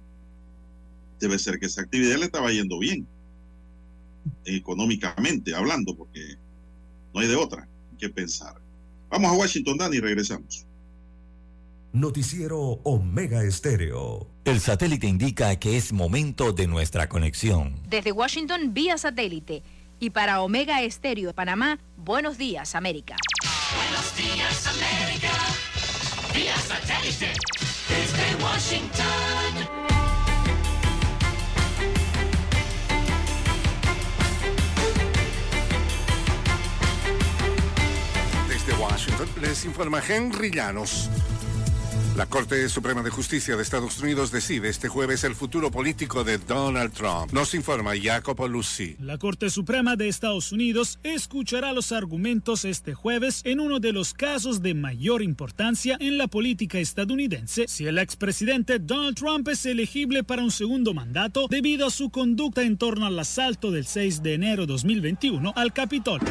Speaker 2: Debe ser que esa actividad le estaba yendo bien económicamente hablando, porque no hay de otra que pensar. Vamos a Washington, Dani, y regresamos.
Speaker 9: Noticiero Omega Estéreo.
Speaker 1: El satélite indica que es momento de nuestra conexión.
Speaker 6: Desde Washington, vía satélite. Y para Omega Estéreo de Panamá, buenos días, América.
Speaker 7: Buenos días, América. Vía satélite. Desde Washington.
Speaker 18: Desde Washington les informa Henry Llanos. La Corte Suprema de Justicia de Estados Unidos decide este jueves el futuro político de Donald Trump. Nos informa Jacopo Lucy.
Speaker 19: La Corte Suprema de Estados Unidos escuchará los argumentos este jueves en uno de los casos de mayor importancia en la política estadounidense si el expresidente Donald Trump es elegible para un segundo mandato debido a su conducta en torno al asalto del 6 de enero 2021 al Capitolio.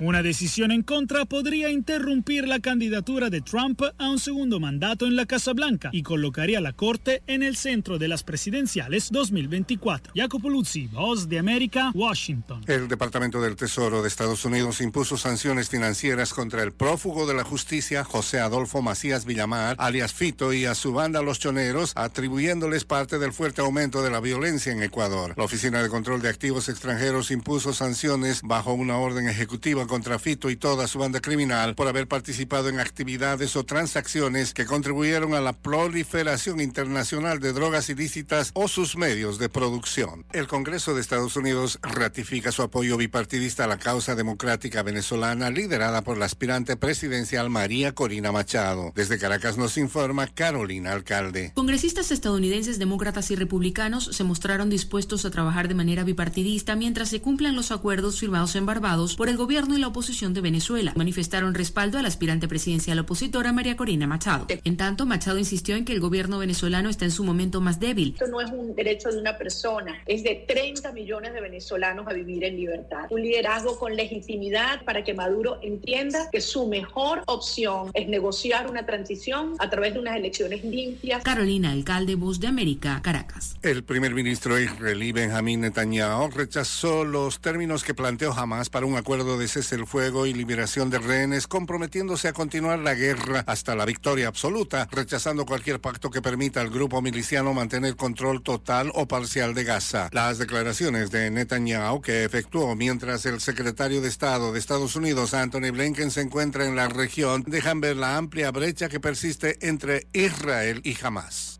Speaker 19: Una decisión en contra podría interrumpir la candidatura de Trump a un segundo mandato en la Casa Blanca y colocaría a la Corte en el centro de las presidenciales 2024. Jacopo Luzzi, Voz de América, Washington.
Speaker 18: El Departamento del Tesoro de Estados Unidos impuso sanciones financieras contra el prófugo de la justicia José Adolfo Macías Villamar, alias Fito, y a su banda Los Choneros, atribuyéndoles parte del fuerte aumento de la violencia en Ecuador. La Oficina de Control de Activos Extranjeros impuso sanciones bajo una orden ejecutiva contra Fito y toda su banda criminal por haber participado en actividades o transacciones que contribuyeron a la proliferación internacional de drogas ilícitas o sus medios de producción. El Congreso de Estados Unidos ratifica su apoyo bipartidista a la causa democrática venezolana liderada por la aspirante presidencial María Corina Machado. Desde Caracas nos informa Carolina Alcalde.
Speaker 20: Congresistas estadounidenses, demócratas y republicanos se mostraron dispuestos a trabajar de manera bipartidista mientras se cumplan los acuerdos firmados en Barbados por el gobierno y la oposición de Venezuela. Manifestaron respaldo a la aspirante presidencial opositora María Corina Machado. En tanto, Machado insistió en que el gobierno venezolano está en su momento más débil.
Speaker 21: Esto no es un derecho de una persona, es de 30 millones de venezolanos a vivir en libertad. Un liderazgo con legitimidad para que Maduro entienda que su mejor opción es negociar una transición a través de unas elecciones limpias.
Speaker 20: Carolina, alcalde Voz de América, Caracas.
Speaker 18: El primer ministro israelí Benjamín Netanyahu rechazó los términos que planteó Hamas para un acuerdo de cese el fuego y liberación de rehenes, comprometiéndose a continuar la guerra hasta la victoria absoluta, rechazando cualquier pacto que permita al grupo miliciano mantener control total o parcial de Gaza. Las declaraciones de Netanyahu que efectuó mientras el secretario de Estado de Estados Unidos, Anthony Blinken, se encuentra en la región, dejan ver la amplia brecha que persiste entre Israel y Hamas.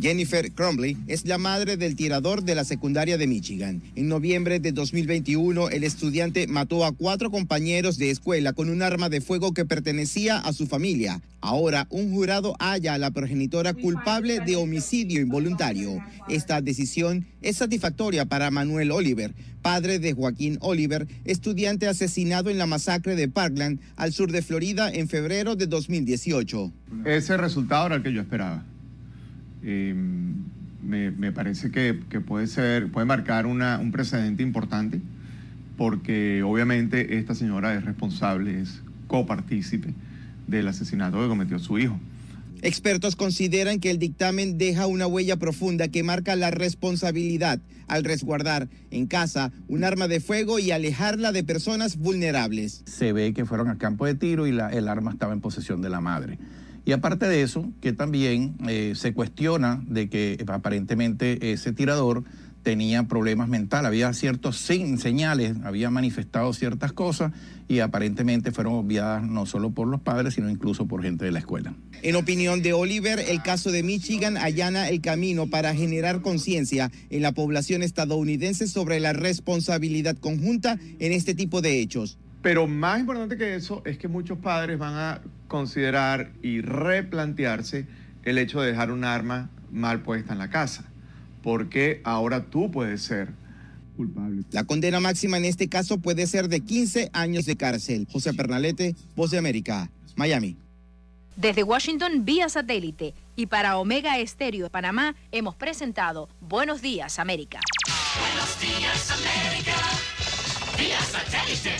Speaker 22: Jennifer Crumbley es la madre del tirador de la secundaria de Michigan. En noviembre de 2021, el estudiante mató a cuatro compañeros de escuela con un arma de fuego que pertenecía a su familia. Ahora, un jurado halla a la progenitora culpable de homicidio involuntario. Esta decisión es satisfactoria para Manuel Oliver, padre de Joaquín Oliver, estudiante asesinado en la masacre de Parkland, al sur de Florida, en febrero de 2018.
Speaker 23: Ese resultado era el que yo esperaba. Eh, me, me, parece que, que, puede ser, puede marcar una, un precedente importante, porque obviamente esta señora es responsable, es copartícipe del asesinato que cometió su hijo.
Speaker 22: Expertos consideran que el dictamen deja una huella profunda que marca la responsabilidad al resguardar en casa un arma de fuego y alejarla de personas vulnerables.
Speaker 24: Se ve que fueron al campo de tiro y la, el arma estaba en posesión de la madre. Y aparte de eso, que también eh, se cuestiona de que aparentemente ese tirador tenía problemas mentales, había ciertos señales, había manifestado ciertas cosas y aparentemente fueron obviadas no solo por los padres, sino incluso por gente de la escuela.
Speaker 22: En opinión de Oliver, el caso de Michigan allana el camino para generar conciencia en la población estadounidense sobre la responsabilidad conjunta en este tipo de hechos.
Speaker 23: Pero más importante que eso es que muchos padres van a considerar y replantearse el hecho de dejar un arma mal puesta en la casa porque ahora tú puedes ser culpable.
Speaker 22: La condena máxima en este caso puede ser de 15 años de cárcel. José Pernalete, Voz de América, Miami.
Speaker 25: Desde Washington vía satélite y para Omega Estéreo de Panamá hemos presentado Buenos Días América.
Speaker 26: Buenos días América, vía satélite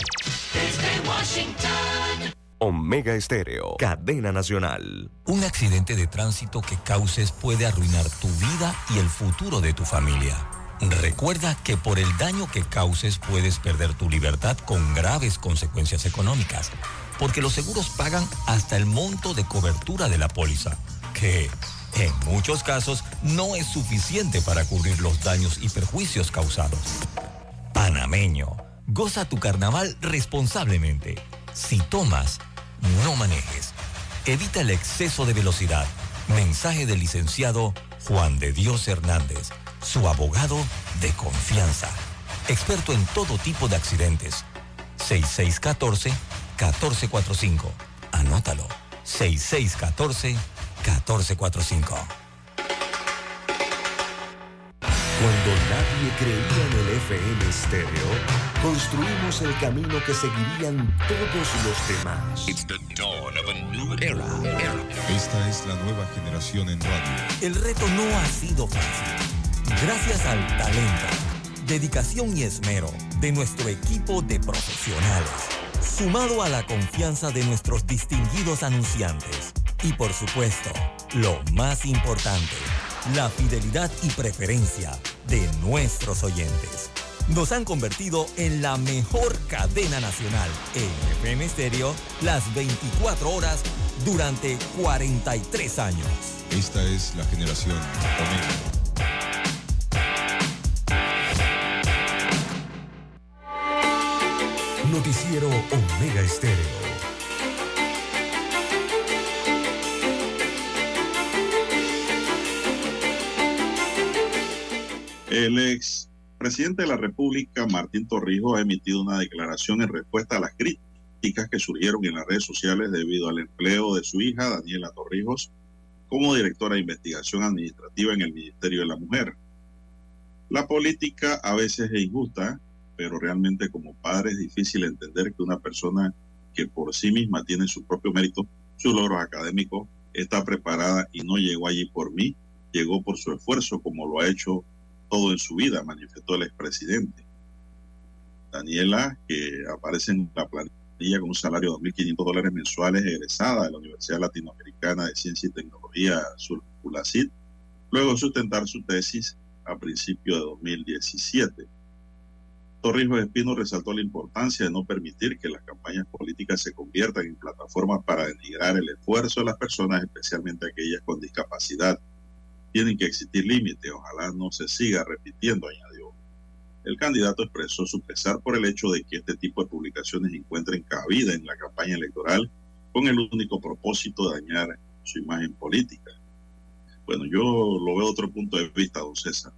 Speaker 26: desde Washington.
Speaker 9: Omega Estéreo, cadena nacional.
Speaker 1: Un accidente de tránsito que causes puede arruinar tu vida y el futuro de tu familia. Recuerda que por el daño que causes puedes perder tu libertad con graves consecuencias económicas, porque los seguros pagan hasta el monto de cobertura de la póliza, que en muchos casos no es suficiente para cubrir los daños y perjuicios causados. Panameño, goza tu carnaval responsablemente. Si tomas, no manejes. Evita el exceso de velocidad. Mensaje del licenciado Juan de Dios Hernández, su abogado de confianza. Experto en todo tipo de accidentes. 6614-1445. Anótalo. 6614-1445.
Speaker 9: Cuando nadie creía en el FM estéreo, construimos el camino que seguirían todos los demás.
Speaker 12: Esta es la nueva generación en radio.
Speaker 1: El reto no ha sido fácil. Gracias al talento, dedicación y esmero de nuestro equipo de profesionales, sumado a la confianza de nuestros distinguidos anunciantes y por supuesto, lo más importante, la fidelidad y preferencia de nuestros oyentes. Nos han convertido en la mejor cadena nacional en FM Estéreo las 24 horas durante 43 años.
Speaker 12: Esta es la generación Omega.
Speaker 9: Noticiero Omega Estéreo.
Speaker 2: El ex presidente de la República, Martín Torrijos, ha emitido una declaración en respuesta a las críticas que surgieron en las redes sociales debido al empleo de su hija, Daniela Torrijos, como directora de investigación administrativa en el Ministerio de la Mujer. La política a veces es injusta, pero realmente como padre es difícil entender que una persona que por sí misma tiene su propio mérito, sus logros académicos, está preparada y no llegó allí por mí, llegó por su esfuerzo como lo ha hecho todo en su vida, manifestó el expresidente. Daniela, que aparece en la planilla con un salario de 2.500 dólares mensuales, egresada de la Universidad Latinoamericana de Ciencia y Tecnología, ULACID, luego sustentar su tesis a principios de 2017. Torrijos Espino resaltó la importancia de no permitir que las campañas políticas se conviertan en plataformas para denigrar el esfuerzo de las personas, especialmente aquellas con discapacidad tienen que existir límites, ojalá no se siga repitiendo, añadió. El candidato expresó su pesar por el hecho de que este tipo de publicaciones encuentren cabida en la campaña electoral con el único propósito de dañar su imagen política. Bueno, yo lo veo otro punto de vista, don César,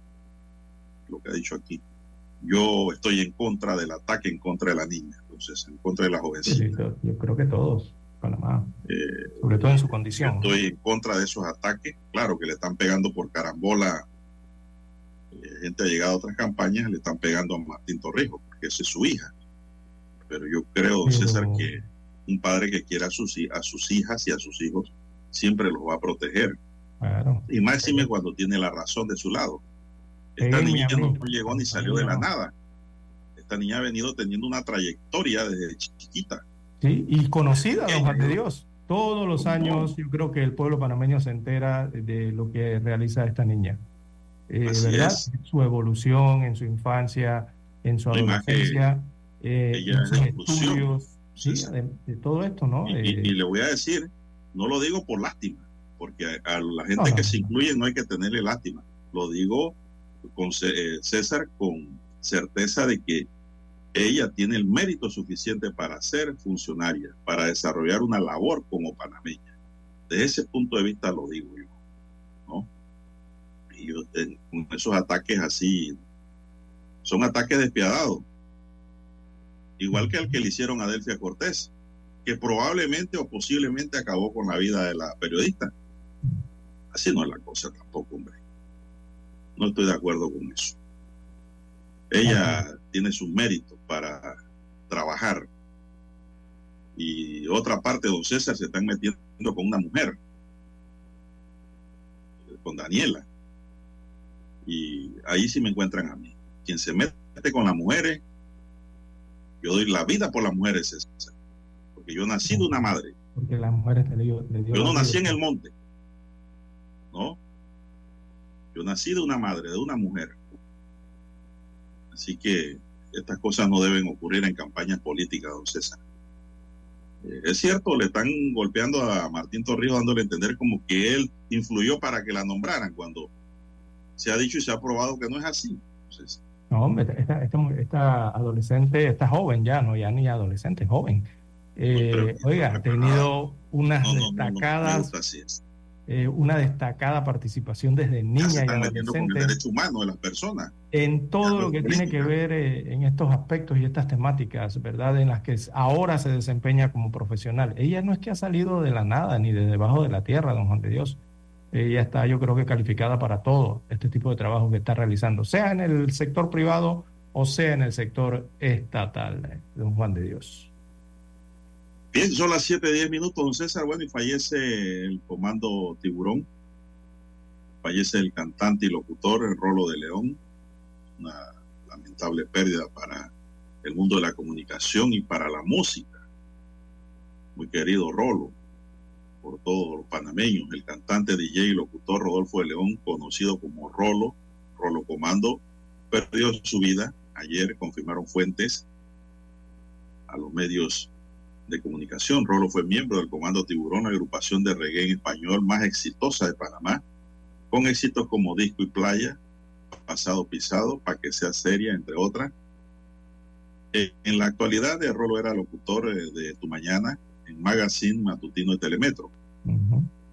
Speaker 2: lo que ha dicho aquí. Yo estoy en contra del ataque en contra de la niña, entonces, en contra de la jovencita.
Speaker 3: Sí, yo creo que todos. Panamá, sobre todo en su condición.
Speaker 2: Estoy en contra de esos ataques, claro que le están pegando por carambola, eh, gente ha llegado a otras campañas, le están pegando a Martín Torrijos, porque esa es su hija. Pero yo creo, Pero... César, que un padre que quiera a sus, a sus hijas y a sus hijos siempre los va a proteger.
Speaker 3: Claro.
Speaker 2: Y máxime cuando tiene la razón de su lado. Esta niña no llegó ni salió de la nada. Esta niña ha venido teniendo una trayectoria desde chiquita
Speaker 3: Sí, y conocida, don Juan de Dios. Todos los años yo creo que el pueblo panameño se entera de lo que realiza esta niña. Eh, ¿verdad? Es. Su evolución en su infancia, en su adolescencia, eh, en sus estudios, sí, de, de, todo esto, ¿no?
Speaker 2: Y,
Speaker 3: eh,
Speaker 2: y, le voy a decir, no lo digo por lástima, porque a, a la gente no, que no, se incluye no hay que tenerle lástima. Lo digo con César con certeza de que ella tiene el mérito suficiente para ser funcionaria, para desarrollar una labor como panameña. De ese punto de vista lo digo yo, ¿no? Y yo, con esos ataques así, son ataques despiadados. Igual que el que le hicieron a Delfia Cortés, que probablemente o posiblemente acabó con la vida de la periodista. Así no es la cosa tampoco, hombre. No estoy de acuerdo con eso. Ella tiene sus méritos para trabajar. Y otra parte, don César, se están metiendo con una mujer, con Daniela. Y ahí sí me encuentran a mí. Quien se mete con las mujeres, yo doy la vida por las mujeres, César. Porque yo nací de una madre.
Speaker 3: Porque las mujeres le dio, dio
Speaker 2: Yo no nací en el monte. No. Yo nací de una madre, de una mujer. Así que estas cosas no deben ocurrir en campañas políticas, don César. Eh, es cierto, le están golpeando a Martín Torrijos dándole a entender como que él influyó para que la nombraran, cuando se ha dicho y se ha probado que no es así. Entonces,
Speaker 3: No, hombre, esta, esta, esta adolescente, esta joven ya, no ya ni adolescente, joven. Eh, oiga, ha tenido unas
Speaker 2: no,
Speaker 3: destacadas. Eh, una destacada participación desde
Speaker 2: Ya
Speaker 3: niña y
Speaker 2: con el
Speaker 3: adolescente
Speaker 2: derecho humano de las personas.
Speaker 3: en todo lo que tiene que ver eh, en estos aspectos y estas temáticas, ¿verdad? En las que ahora se desempeña como profesional. Ella no es que ha salido de la nada ni de debajo de la tierra, don Juan de Dios. Ella está, yo creo que calificada para todo este tipo de trabajo que está realizando, sea en el sector privado o sea en el sector estatal, don Juan de Dios.
Speaker 2: Bien, son las 7:10 minutos, don César. Bueno, y fallece el comando Tiburón. Fallece el cantante y locutor, el Rolo de León. Una lamentable pérdida para el mundo de la comunicación y para la música. Muy querido Rolo, por todos los panameños. El cantante, DJ y locutor Rodolfo de León, conocido como Rolo, Rolo Comando, perdió su vida. Ayer confirmaron fuentes a los medios de comunicación. Rolo fue miembro del Comando Tiburón, agrupación de reggae en español más exitosa de Panamá, con éxitos como Disco y Playa, Pasado Pisado, Pa' que sea seria, entre otras. Eh, En la actualidad, eh, Rolo era locutor eh, de Tu Mañana en Magazine Matutino de Telemetro.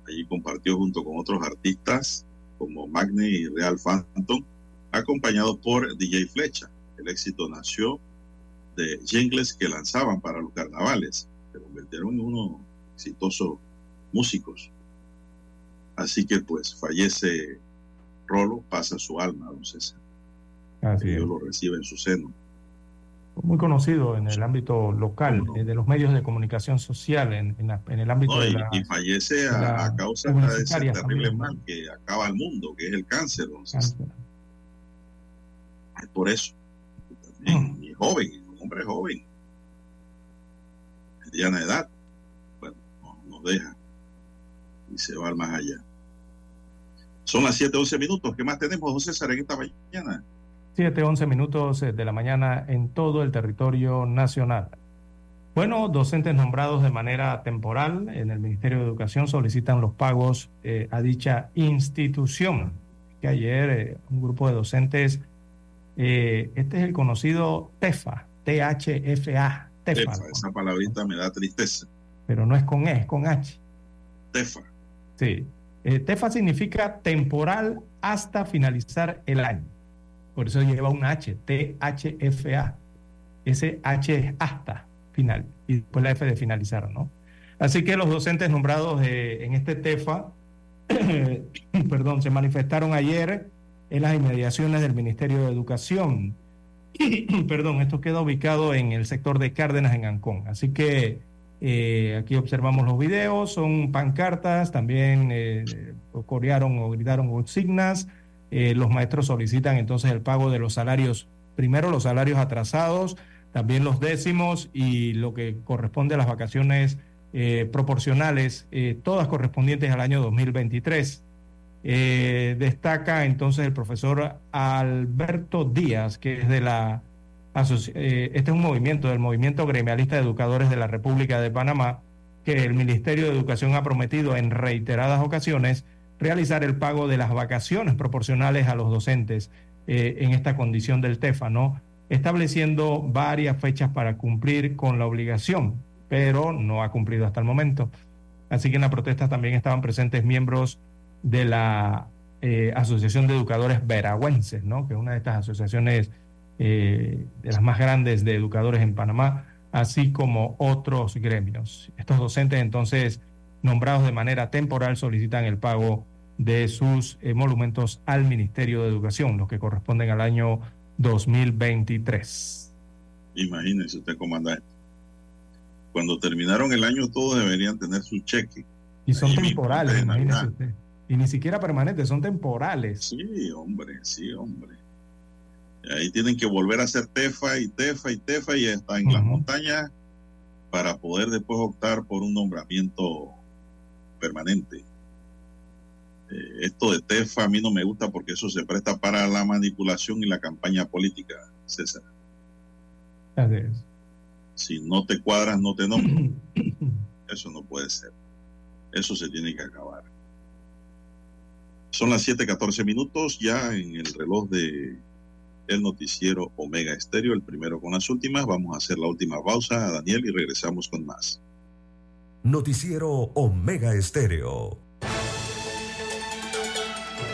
Speaker 2: Allí compartió junto con otros artistas como Magne y Real Phantom, acompañado por DJ Flecha. El éxito nació de jingles que lanzaban para los carnavales. Se convirtieron en unos exitosos músicos. Así que pues fallece Rolo, pasa su alma, don César.
Speaker 3: Así
Speaker 2: que
Speaker 3: es.
Speaker 2: Dios lo recibe en su seno.
Speaker 3: Muy conocido en el ámbito local, eh, de los medios de comunicación social, en, en la- en el ámbito
Speaker 2: No,
Speaker 3: de
Speaker 2: y,
Speaker 3: la...
Speaker 2: y fallece a,
Speaker 3: la
Speaker 2: a causa de ese terrible
Speaker 3: ¿no?
Speaker 2: mal que acaba el mundo, que es el cáncer, don César. Es por eso. También, y joven, un hombre joven, mediana edad, bueno, no- deja y se va al más allá. Son las 7, 11 minutos. ¿Qué más tenemos, don César, en esta mañana?
Speaker 3: 7, 11 minutos eh, de la mañana en todo el territorio nacional. Bueno, docentes nombrados de manera temporal en el Ministerio de Educación solicitan los pagos eh, a dicha institución. Que ayer eh, un grupo de docentes, este es el conocido TEFA, T-H-F-A, TEFA,
Speaker 2: Tefa, esa palabrita me da tristeza.
Speaker 3: pero no es con E, es con H.
Speaker 2: Tefa.
Speaker 3: Sí. Eh, TEFA significa temporal hasta finalizar el año. Por eso lleva un H, T-H-F-A. Ese H es hasta final y después la F de finalizar, ¿no? Así que los docentes nombrados eh, en este TEFA, <coughs> perdón, se manifestaron ayer en las inmediaciones del Ministerio de Educación. <coughs> perdón, esto queda ubicado en el sector de Cárdenas, en Ancón. Así que eh, aquí observamos los videos, son pancartas, también eh, corearon o gritaron consignas. Eh, los maestros solicitan entonces el pago de los salarios, primero los salarios atrasados, también los décimos y lo que corresponde a las vacaciones eh, proporcionales, eh, todas correspondientes al año 2023. Eh, destaca entonces el profesor Alberto Díaz, que es de la eh, este es un movimiento del movimiento gremialista de educadores de la República de Panamá, que el Ministerio de Educación ha prometido en reiteradas ocasiones realizar el pago de las vacaciones proporcionales a los docentes eh, en esta condición del TEFA, ¿no? Estableciendo varias fechas para cumplir con la obligación, pero no ha cumplido hasta el momento. Así que en la protesta también estaban presentes miembros de la eh, Asociación de Educadores Veragüenses, ¿no? que es una de estas asociaciones eh, de las más grandes de educadores en Panamá, así como otros gremios. Estos docentes entonces nombrados de manera temporal solicitan el pago de sus eh, monumentos al Ministerio de Educación, los que corresponden al año 2023.
Speaker 2: Imagínese usted, comandante. Cuando terminaron el año, todos deberían tener su cheque.
Speaker 3: Y son
Speaker 2: Ahí
Speaker 3: temporales, imagínese usted. Y ni siquiera permanentes, son temporales.
Speaker 2: Sí, hombre, sí, hombre. Ahí tienen que volver a hacer tefa y tefa y tefa y están en las montañas para poder después optar por un nombramiento permanente. Eh, esto de tefa a mí no me gusta porque eso se presta para la manipulación y la campaña política, César.
Speaker 3: Así es.
Speaker 2: Si no te cuadras, no te nombro. <clears throat> Eso no puede ser. Eso se tiene que acabar. Son las 7:14 minutos ya en el reloj de el noticiero Omega Estéreo, el primero con las últimas. Vamos a hacer la última pausa, Daniel, y regresamos con más.
Speaker 9: Noticiero Omega Estéreo.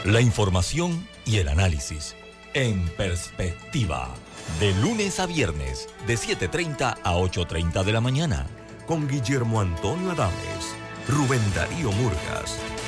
Speaker 1: La información y el análisis en perspectiva. De lunes a viernes, de 7.30 a 8.30 de la mañana.
Speaker 9: Con Guillermo Antonio Adames, Rubén Darío Murgas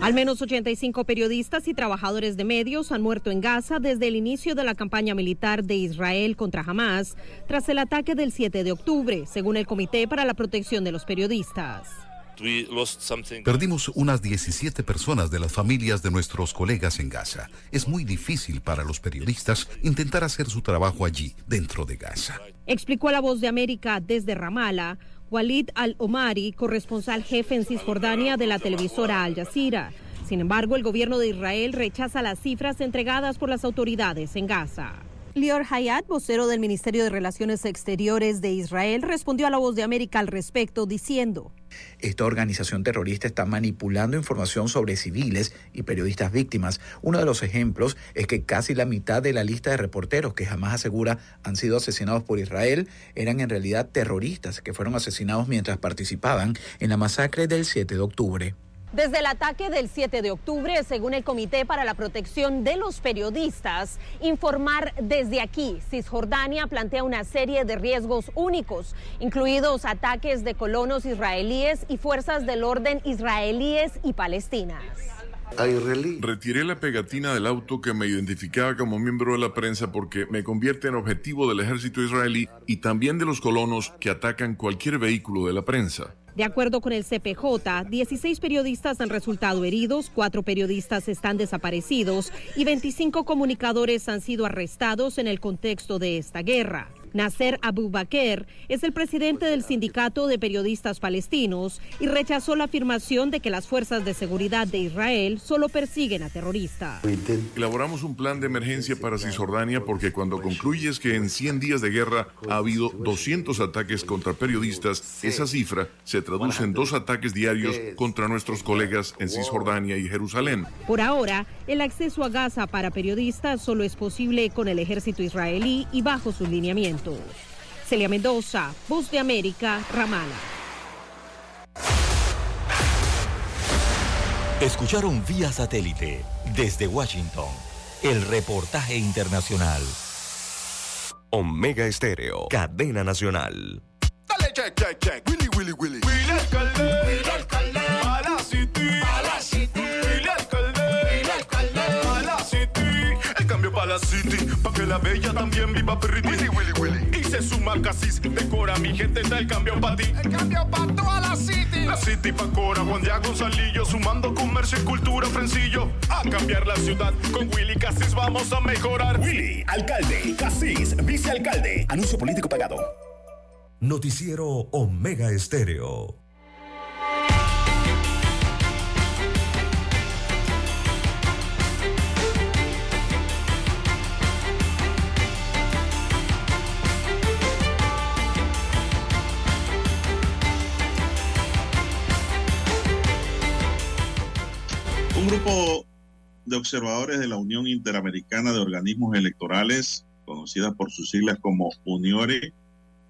Speaker 27: Al menos 85 periodistas y trabajadores de medios han muerto en Gaza desde el inicio de la campaña militar de Israel contra Hamas tras el ataque del 7 de octubre, según el Comité para la Protección de los Periodistas.
Speaker 28: Perdimos unas 17 personas de las familias de nuestros colegas en Gaza. Es muy difícil para los periodistas intentar hacer su trabajo allí, dentro de Gaza.
Speaker 27: Explicó a la voz de América desde Ramallah Walid al-Omari, corresponsal jefe en Cisjordania de la televisora Al Jazeera. Sin embargo, el gobierno de Israel rechaza las cifras entregadas por las autoridades en Gaza. Lior Hayat, vocero del Ministerio de Relaciones Exteriores de Israel, respondió a la voz de América al respecto diciendo.
Speaker 29: Esta organización terrorista está manipulando información sobre civiles y periodistas víctimas. Uno de los ejemplos es que casi la mitad de la lista de reporteros que jamás asegura han sido asesinados por Israel eran en realidad terroristas que fueron asesinados mientras participaban en la masacre del 7 de octubre.
Speaker 27: Desde el ataque del 7 de octubre, según el Comité para la Protección de los Periodistas, informar desde aquí, Cisjordania plantea una serie de riesgos únicos, incluidos ataques de colonos israelíes y fuerzas del orden israelíes y palestinas.
Speaker 17: Retiré la pegatina del auto que me identificaba como miembro de la prensa porque me convierte en objetivo del ejército israelí y también de los colonos que atacan cualquier vehículo de la prensa.
Speaker 27: De acuerdo con el CPJ, 16 periodistas han resultado heridos, 4 periodistas están desaparecidos y 25 comunicadores han sido arrestados en el contexto de esta guerra. Nasser Abu Bakr es el presidente del Sindicato de Periodistas Palestinos y rechazó la afirmación de que las fuerzas de seguridad de Israel solo persiguen a terroristas.
Speaker 17: Elaboramos un plan de emergencia para Cisjordania porque cuando concluyes que en 100 días de guerra ha habido 200 ataques contra periodistas, esa cifra se traduce en dos ataques diarios contra nuestros colegas en Cisjordania y Jerusalén.
Speaker 27: Por ahora, el acceso a Gaza para periodistas solo es posible con el ejército israelí y bajo sus lineamientos. Celia Mendoza, Voz de América, Ramala.
Speaker 1: Escucharon vía satélite desde Washington el reportaje internacional.
Speaker 9: Omega Estéreo, cadena nacional.
Speaker 13: Dale, check, check, check. Willy, Willy, Willy. Willy alcalde. Willy alcalde. A la city. A la city. Willy alcalde. Willy alcalde. A la city. El cambio para la city. Pa' que la bella también viva pretty. Willy, Willy, Suma Casis. Decora mi gente, está el cambio para ti. El cambio para toda la city. La city pa' Cora, Juan Diego Gonzalillo. Sumando comercio y cultura, Frencillo. A cambiar la ciudad. Con Willy Casis vamos a mejorar.
Speaker 14: Willy, alcalde, Casís, vicealcalde. Anuncio político pagado.
Speaker 9: Noticiero Omega Estéreo.
Speaker 2: Grupo de observadores de la Unión Interamericana de Organismos Electorales, conocida por sus siglas como UNIORE,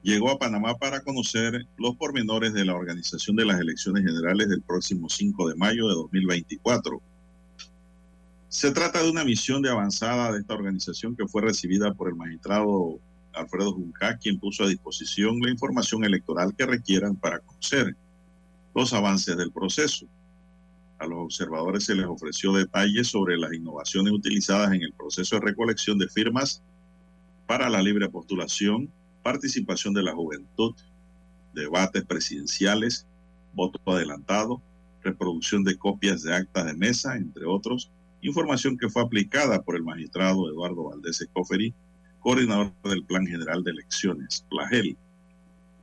Speaker 2: llegó a Panamá para conocer los pormenores de la organización de las elecciones generales del próximo 5 de mayo de 2024. Se trata de una misión de avanzada de esta organización que fue recibida por el magistrado Alfredo Junca, quien puso a disposición la información electoral que requieran para conocer los avances del proceso. A los observadores se les ofreció detalles sobre las innovaciones utilizadas en el proceso de recolección de firmas para la libre postulación, participación de la juventud, debates presidenciales, voto adelantado, reproducción de copias de actas de mesa, entre otros, información que fue aplicada por el magistrado Eduardo Valdés Escoferi, coordinador del Plan General de Elecciones, PLAGEL.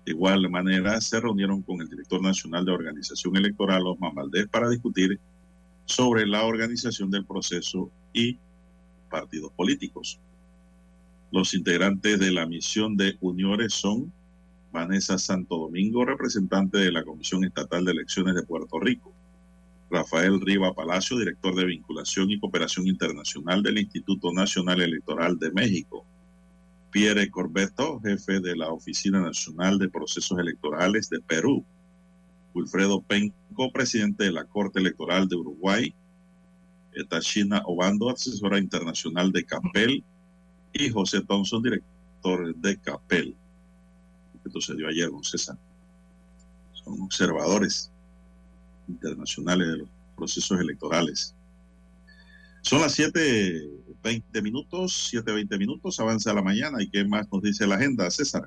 Speaker 2: De igual manera, se reunieron con el director nacional de organización electoral, Osman Valdés, para discutir sobre la organización del proceso y partidos políticos. Los integrantes de la misión de Uniones son Vanessa Santo Domingo, representante de la Comisión Estatal de Elecciones de Puerto Rico, Rafael Riva Palacio, director de Vinculación y Cooperación Internacional del Instituto Nacional Electoral de México, Pierre Corbeto, jefe de la Oficina Nacional de Procesos Electorales de Perú, Wilfredo Penco, presidente de la Corte Electoral de Uruguay, Tachina Obando, asesora internacional de CAPEL, y José Thompson, director de CAPEL. Esto se ayer, don César. Son observadores internacionales de los procesos electorales. Son las 7.20 minutos, 7.20 minutos, avanza la mañana. ¿Y qué más nos dice la agenda, César?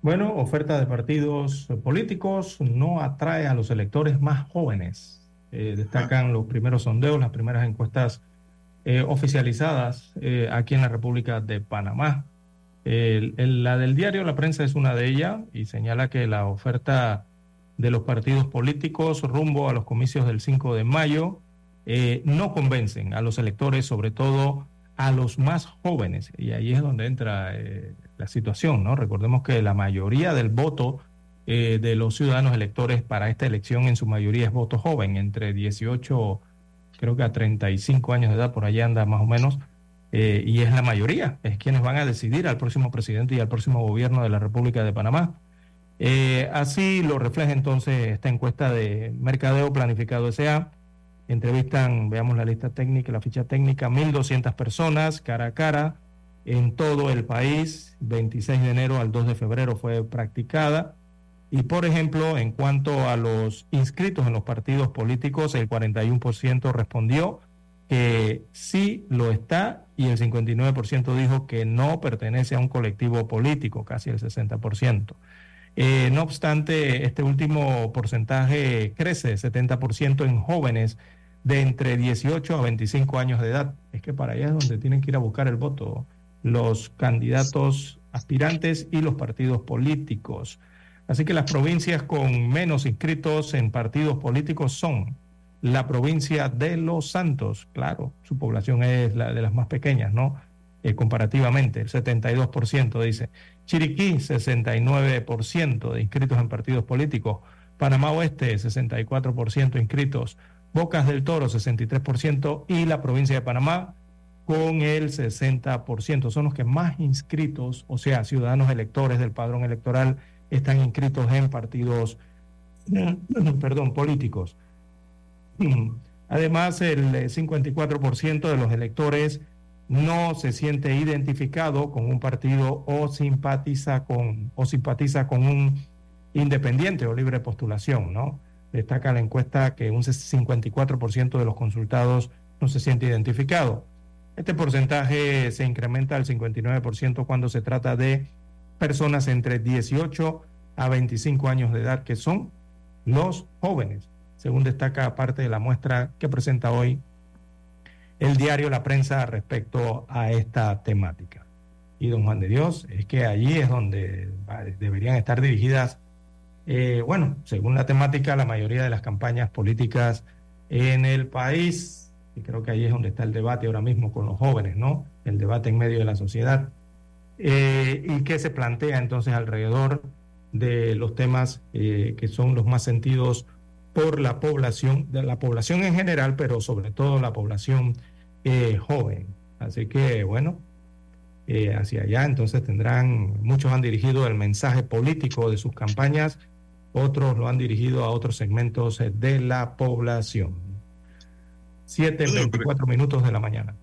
Speaker 3: Bueno, oferta de partidos políticos no atrae a los electores más jóvenes. Eh, destacan los primeros sondeos, las primeras encuestas eh, oficializadas eh, aquí en la República de Panamá. El- el- la del diario La Prensa es una de ellas y señala que la oferta de los partidos políticos rumbo a los comicios del 5 de mayo eh, no convencen a los electores, sobre todo a los más jóvenes. Y ahí es donde entra eh, la situación, ¿no? Recordemos que la mayoría del voto eh, de los ciudadanos electores para esta elección en su mayoría es voto joven, entre 18, creo que a 35 años de edad, por allá anda más o menos, y es la mayoría, es quienes van a decidir al próximo presidente y al próximo gobierno de la República de Panamá. Así lo refleja entonces esta encuesta de Mercadeo Planificado SA. Entrevistan, veamos la lista técnica, la ficha técnica, 1.200 personas cara a cara en todo el país. 26 de enero al 2 de febrero fue practicada. Y por ejemplo, en cuanto a los inscritos en los partidos políticos, el 41% respondió que sí lo está y el 59% dijo que no pertenece a un colectivo político, casi el 60%. Eh, no obstante, este último porcentaje crece, 70% en jóvenes de entre 18 a 25 años de edad. Es que para allá es donde tienen que ir a buscar el voto los candidatos aspirantes y los partidos políticos. Así que las provincias con menos inscritos en partidos políticos son la provincia de Los Santos, claro, su población es la de las más pequeñas, ¿no? Eh, comparativamente, el 72% dice. Chiriquí, 69% de inscritos en partidos políticos. Panamá Oeste, 64% inscritos. Bocas del Toro, 63%. Y la provincia de Panamá, con el 60%. Son los que más inscritos, o sea, ciudadanos electores del padrón electoral, están inscritos en partidos, <clears throat> perdón, políticos. Además, el eh, 54% de los electores no se siente identificado con un partido o simpatiza con o simpatiza con un independiente o libre postulación, ¿no? Destaca la encuesta que un 54% de los consultados no se siente identificado. Este porcentaje se incrementa al 59% cuando se trata de personas entre 18 a 25 años de edad, que son los jóvenes, según destaca parte de la muestra que presenta hoy el diario La Prensa respecto a esta temática. Y don Juan de Dios, es que allí es donde deberían estar dirigidas, eh, bueno, según la temática, la mayoría de las campañas políticas en el país. Y creo que ahí es donde está el debate ahora mismo con los jóvenes, ¿no? El debate en medio de la sociedad. Eh, y que se plantea entonces alrededor de los temas eh, que son los más sentidos por la población, de la población en general, pero sobre todo la población joven. Así que, bueno, hacia allá entonces tendrán, muchos han dirigido el mensaje político de sus campañas, otros lo han dirigido a otros segmentos eh, de la población. 7, 24 minutos de la mañana.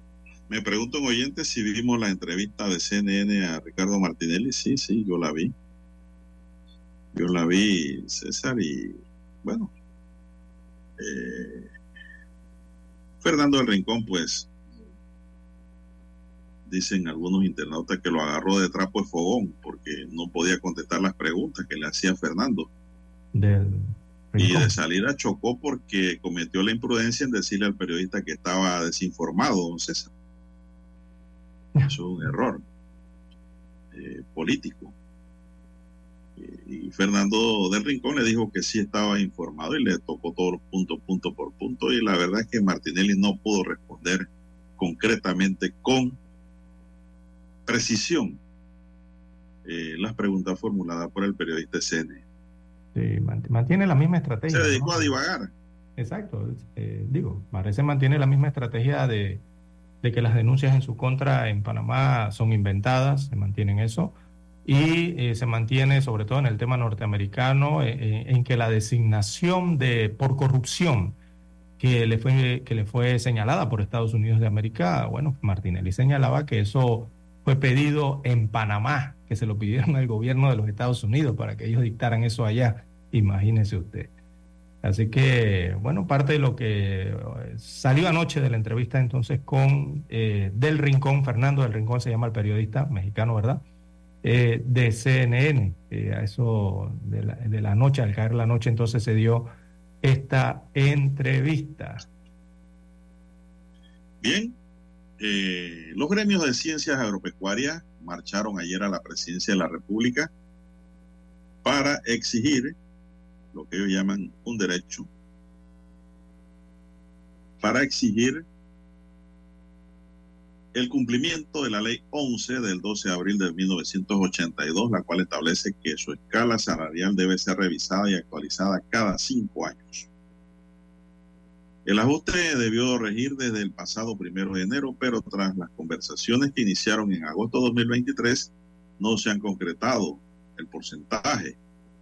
Speaker 2: Me pregunto un oyente si vimos la entrevista de CNN a Ricardo Martinelli. Sí, sí, yo la vi. Yo la vi, César, y bueno, eh, Fernando del Rincón, pues, dicen algunos internautas que lo agarró de trapo de fogón porque no podía contestar las preguntas que le hacía Fernando. Y de salida chocó porque cometió la imprudencia en decirle al periodista que estaba desinformado, don César. Eso es un error eh, político. Y, y Fernando del Rincón le dijo que sí estaba informado y le tocó todos los puntos, punto por punto. Y la verdad es que Martinelli no pudo responder concretamente con precisión eh, las preguntas formuladas por el periodista CN.
Speaker 3: Sí, mant- mantiene la misma estrategia.
Speaker 2: Se dedicó
Speaker 3: ¿no?
Speaker 2: a divagar.
Speaker 3: Exacto, eh, digo, parece mantiene la misma estrategia de, de que las denuncias en su contra en Panamá son inventadas, se mantienen eso, y eh, se mantiene sobre todo en el tema norteamericano eh, eh, en que la designación de por corrupción que le fue que le fue señalada por Estados Unidos de América, bueno, Martinelli señalaba que eso fue pedido en Panamá, que se lo pidieron al gobierno de los Estados Unidos para que ellos dictaran eso allá. Imagínese usted. Así que, bueno, parte de lo que eh, salió anoche de la entrevista entonces con eh, Del Rincón, Fernando Del Rincón se llama el periodista mexicano, ¿verdad? Eh, de CNN. Eh, a eso de la, de la noche, al caer la noche, entonces se dio esta entrevista.
Speaker 2: Bien, eh, los gremios de ciencias agropecuarias marcharon ayer a la presidencia de la República para exigir lo que ellos llaman un derecho, para exigir el cumplimiento de la ley 11 del 12 de abril de 1982, la cual establece que su escala salarial debe ser revisada y actualizada cada cinco años. El ajuste debió regir desde el pasado primero de enero, pero tras las conversaciones que iniciaron en agosto de 2023, no se han concretado el porcentaje.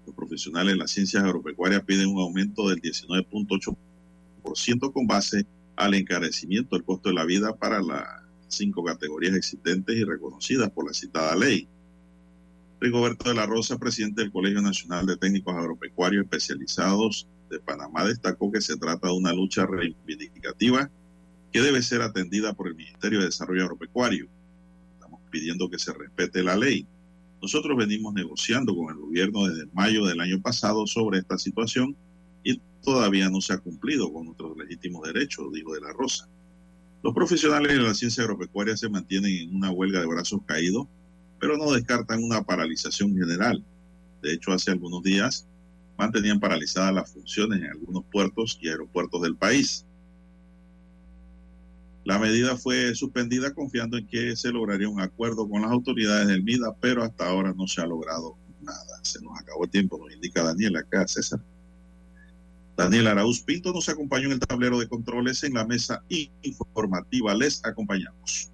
Speaker 2: Los profesionales de las ciencias agropecuarias piden un aumento del 19.8% con base al encarecimiento del costo de la vida para las cinco categorías existentes y reconocidas por la citada ley. Rigoberto de la Rosa, presidente del Colegio Nacional de Técnicos Agropecuarios Especializados de Panamá, destacó que se trata de una lucha reivindicativa que debe ser atendida por el Ministerio de Desarrollo Agropecuario. Estamos pidiendo que se respete la ley. Nosotros venimos negociando con el gobierno desde mayo del año pasado sobre esta situación y todavía no se ha cumplido con nuestros legítimos derechos, dijo de la Rosa. Los profesionales de la ciencia agropecuaria se mantienen en una huelga de brazos caídos, pero no descartan una paralización general. De hecho, hace algunos días mantenían paralizadas las funciones en algunos puertos y aeropuertos del país. La medida fue suspendida confiando en que se lograría un acuerdo con las autoridades del MIDA, pero hasta ahora no se ha logrado nada. Se nos acabó el tiempo, nos indica Daniel acá, César. Daniel Arauz Pinto nos acompañó en el tablero de controles en la mesa informativa. Les acompañamos.